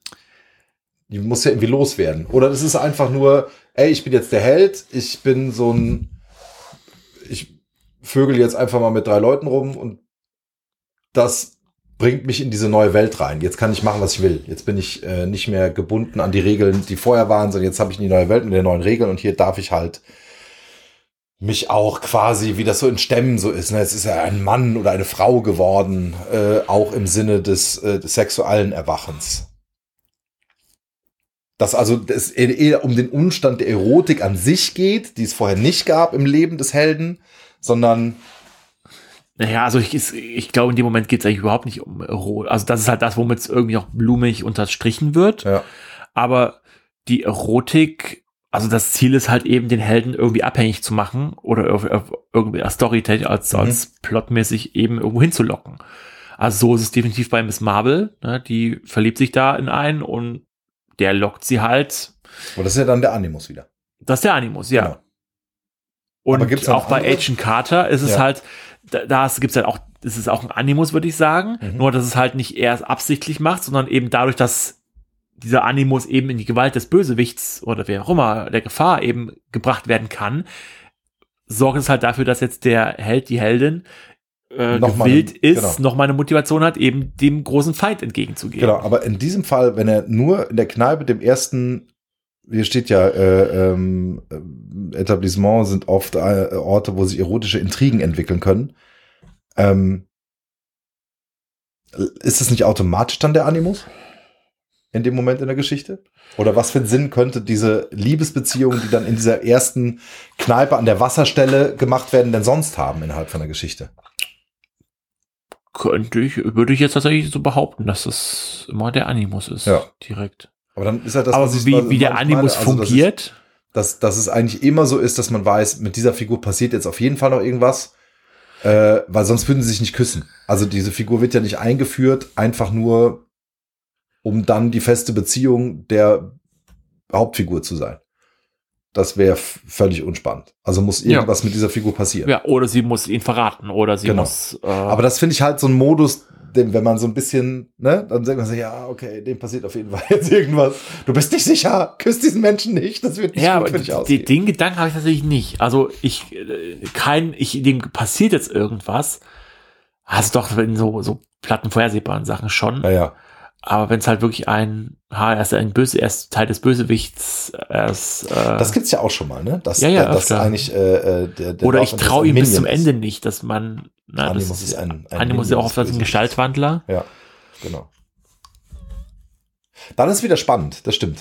Die muss ja irgendwie loswerden. Oder es ist einfach nur, ey, ich bin jetzt der Held, ich bin so ein, ich vögel jetzt einfach mal mit drei Leuten rum und das bringt mich in diese neue Welt rein. Jetzt kann ich machen, was ich will. Jetzt bin ich äh, nicht mehr gebunden an die Regeln, die vorher waren, sondern jetzt habe ich die neue Welt mit den neuen Regeln und hier darf ich halt mich auch quasi, wie das so in Stämmen so ist. Ne? Jetzt ist er ein Mann oder eine Frau geworden, äh, auch im Sinne des, äh, des sexuellen Erwachens. Dass also es eher um den Umstand der Erotik an sich geht, die es vorher nicht gab im Leben des Helden, sondern Naja, also ich, ich glaube, in dem Moment geht es eigentlich überhaupt nicht um Erotik. Also das ist halt das, womit es irgendwie auch blumig unterstrichen wird. ja, Aber die Erotik, also das Ziel ist halt eben, den Helden irgendwie abhängig zu machen oder irgendwie als Storytelling, als, Mhm. als plotmäßig eben irgendwo hinzulocken. Also so ist es definitiv bei Miss Marvel. Ne? Die verliebt sich da in einen und der lockt sie halt. aber das ist ja dann der Animus wieder. Das ist der Animus, ja. Genau. Und auch noch bei? Agent Carter ist es Ja. halt, da, da gibt es halt auch, das ist auch ein Animus, würde ich sagen. Mhm. Nur, dass es halt nicht erst absichtlich macht, sondern eben dadurch, dass dieser Animus eben in die Gewalt des Bösewichts oder wer auch immer der Gefahr eben gebracht werden kann, sorgt es halt dafür, dass jetzt der Held, die Heldin äh, Noch gewillt eine- ist, genau. noch mal eine Motivation hat, eben dem großen Feind entgegenzugehen. Genau, aber in diesem Fall, wenn er nur in der Kneipe dem ersten, hier steht ja, äh, ähm, äh, Etablissement sind oft äh, Orte, wo sich erotische Intrigen entwickeln können. Ähm, ist es nicht automatisch dann der Animus? In dem Moment in der Geschichte? Oder was für einen Sinn könnte diese Liebesbeziehung, die dann in dieser ersten Kneipe an der Wasserstelle gemacht werden, denn sonst haben innerhalb von der Geschichte? Könnte ich, würde ich jetzt tatsächlich so behaupten, dass das immer der Animus ist. Ja. Direkt. Aber dann ist ja das, aber wie, wie der Animus. Also, fungiert, dass, dass es eigentlich immer so ist, dass man weiß, mit dieser Figur passiert jetzt auf jeden Fall noch irgendwas, äh, weil sonst würden sie sich nicht küssen. Also diese Figur wird ja nicht eingeführt, einfach nur, um dann die feste Beziehung der Hauptfigur zu sein. Das wäre völlig unspannend. Also muss Ja. irgendwas mit dieser Figur passieren. Ja, oder sie muss ihn verraten, oder sie Genau. muss. Äh, Aber das finde ich halt so ein Modus, den, wenn man so ein bisschen, ne, dann sagt man sich, ja, okay, dem passiert auf jeden Fall jetzt irgendwas. Du bist nicht sicher, küsst diesen Menschen nicht, das wird nicht ja, gut für dich die, ausgehen. den Gedanken habe ich tatsächlich nicht. Also ich äh, kein, ich dem passiert jetzt irgendwas. Also doch in so so platten vorhersehbaren Sachen schon. naja, Aber wenn es halt wirklich ein, ha, er ist ein böse, er ist Teil des Bösewichts, er ist, äh, Das gibt's ja auch schon mal, ne? Dass, Ja, ja, öfter. eigentlich äh, äh, der, der oder ich traue ihm bis zum. Ende nicht, dass man, na, Animus das ist ein- ein Animus ist auch oft ein Gestaltwandler. Ja, genau. Dann ist wieder spannend, das stimmt.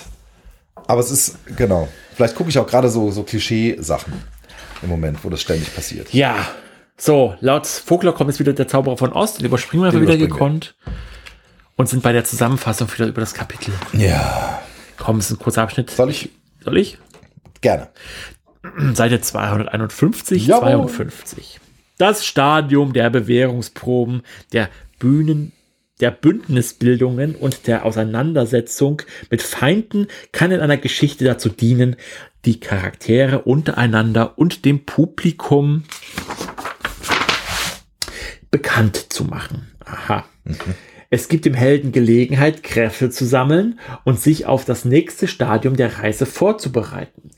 Aber es ist, genau. Vielleicht gucke ich auch gerade so, so Klischee-Sachen im Moment, wo das ständig passiert. Ja, so, laut Vogler kommt jetzt wieder der Zauberer von Ost, den überspringen wir Den einfach wieder überspringen wir. Und sind bei der Zusammenfassung wieder über das Kapitel. Ja, Komm, es ist ein kurzer Abschnitt. soll ich? Soll ich? Gerne. Seite 251, Jawohl. 52. Das Stadium der Bewährungsproben, der Bühnen, der Bündnisbildungen und der Auseinandersetzung mit Feinden kann in einer Geschichte dazu dienen, die Charaktere untereinander und dem Publikum bekannt zu machen. Aha. Es gibt dem Helden Gelegenheit, Kräfte zu sammeln und sich auf das nächste Stadium der Reise vorzubereiten.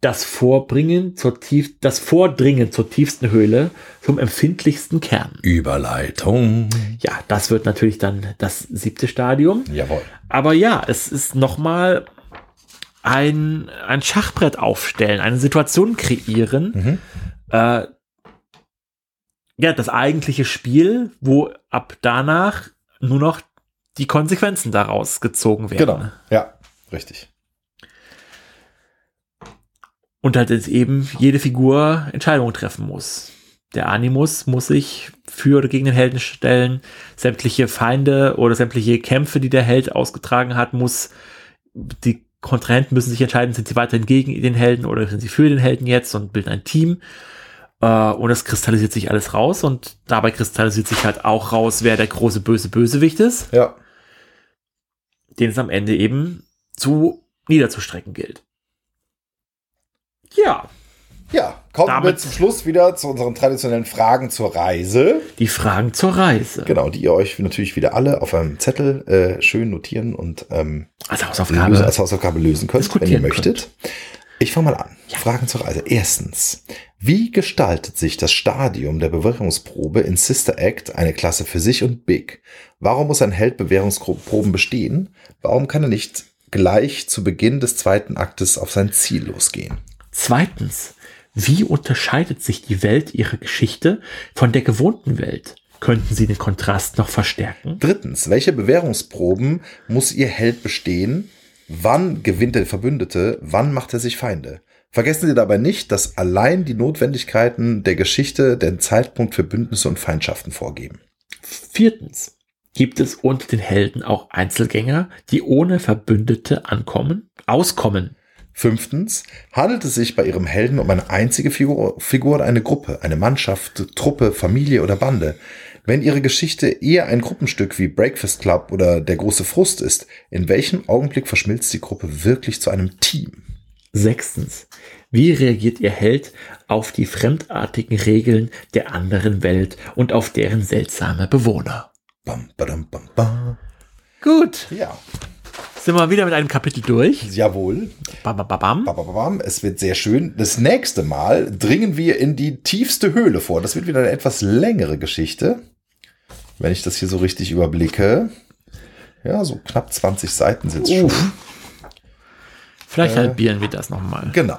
Das Vorbringen zur tief, das Vordringen zur tiefsten Höhle, zum empfindlichsten Kern. Überleitung. Ja, das wird natürlich dann das siebte Stadium. Jawohl. Aber ja, es ist nochmal ein, ein Schachbrett aufstellen, eine Situation kreieren. Mhm. Äh, ja, das eigentliche Spiel, wo ab danach nur noch die Konsequenzen daraus gezogen werden. Genau. Ja, richtig. Und halt jetzt eben jede Figur Entscheidungen treffen muss. Der Animus muss sich für oder gegen den Helden stellen. Sämtliche Feinde oder sämtliche Kämpfe, die der Held ausgetragen hat, muss die Kontrahenten müssen sich entscheiden, sind sie weiterhin gegen den Helden oder sind sie für den Helden jetzt und bilden ein Team. Äh, und es kristallisiert sich alles raus und dabei kristallisiert sich halt auch raus, wer der große böse Bösewicht ist, Ja. den es am Ende eben zu niederzustrecken gilt. Ja, Ja, kommen wir Damit- zum Schluss wieder zu unseren traditionellen Fragen zur Reise. die Fragen zur Reise. Genau, die ihr euch natürlich wieder alle auf einem Zettel äh, schön notieren und ähm, Als lösen, Hausaufgabe. als Hausaufgabe lösen könnt, wenn ihr möchtet. Ich fange mal an. Fragen zur Reise. Erstens, wie gestaltet sich das Stadium der Bewährungsprobe in Sister Act, eine Klasse für sich und Big? Warum muss ein Held Bewährungsproben bestehen? Warum kann er nicht gleich zu Beginn des zweiten Aktes auf sein Ziel losgehen? Zweitens, wie unterscheidet sich die Welt ihrer Geschichte von der gewohnten Welt? Könnten Sie den Kontrast noch verstärken? Drittens, welche Bewährungsproben muss Ihr Held bestehen? Wann gewinnt der Verbündete? Wann macht er sich Feinde? Vergessen Sie dabei nicht, dass allein die Notwendigkeiten der Geschichte den Zeitpunkt für Bündnisse und Feindschaften vorgeben. Viertens, gibt es unter den Helden auch Einzelgänger, die ohne Verbündete ankommen, auskommen? Fünftens, handelt es sich bei Ihrem Helden um eine einzige Figur, Figur oder eine Gruppe, eine Mannschaft, Truppe, Familie oder Bande? Wenn Ihre Geschichte eher ein Gruppenstück wie Breakfast Club oder Der große Frust ist, in welchem Augenblick verschmilzt die Gruppe wirklich zu einem Team? Sechstens, wie reagiert Ihr Held auf die fremdartigen Regeln der anderen Welt und auf deren seltsame Bewohner? Bam, badam, bam, bam. Gut, Ja, sind wir wieder mit einem Kapitel durch. jawohl. Bam, bam, bam, bam. Bam, bam, bam, bam. Es wird sehr schön. Das nächste Mal dringen wir in die tiefste Höhle vor. Das wird wieder eine etwas längere Geschichte. Wenn ich das hier so richtig überblicke. Ja, so knapp 20 Seiten sind es schon. Vielleicht halbieren wir das nochmal. Genau.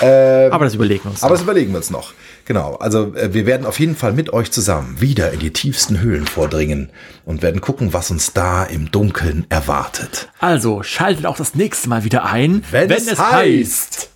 Äh, Aber das überlegen wir uns. aber noch. das überlegen wir uns noch. Genau. Also äh, wir werden auf jeden Fall mit euch zusammen wieder in die tiefsten Höhlen vordringen und werden gucken, was uns da im Dunkeln erwartet. Also schaltet auch das nächste Mal wieder ein, Wenn es heißt-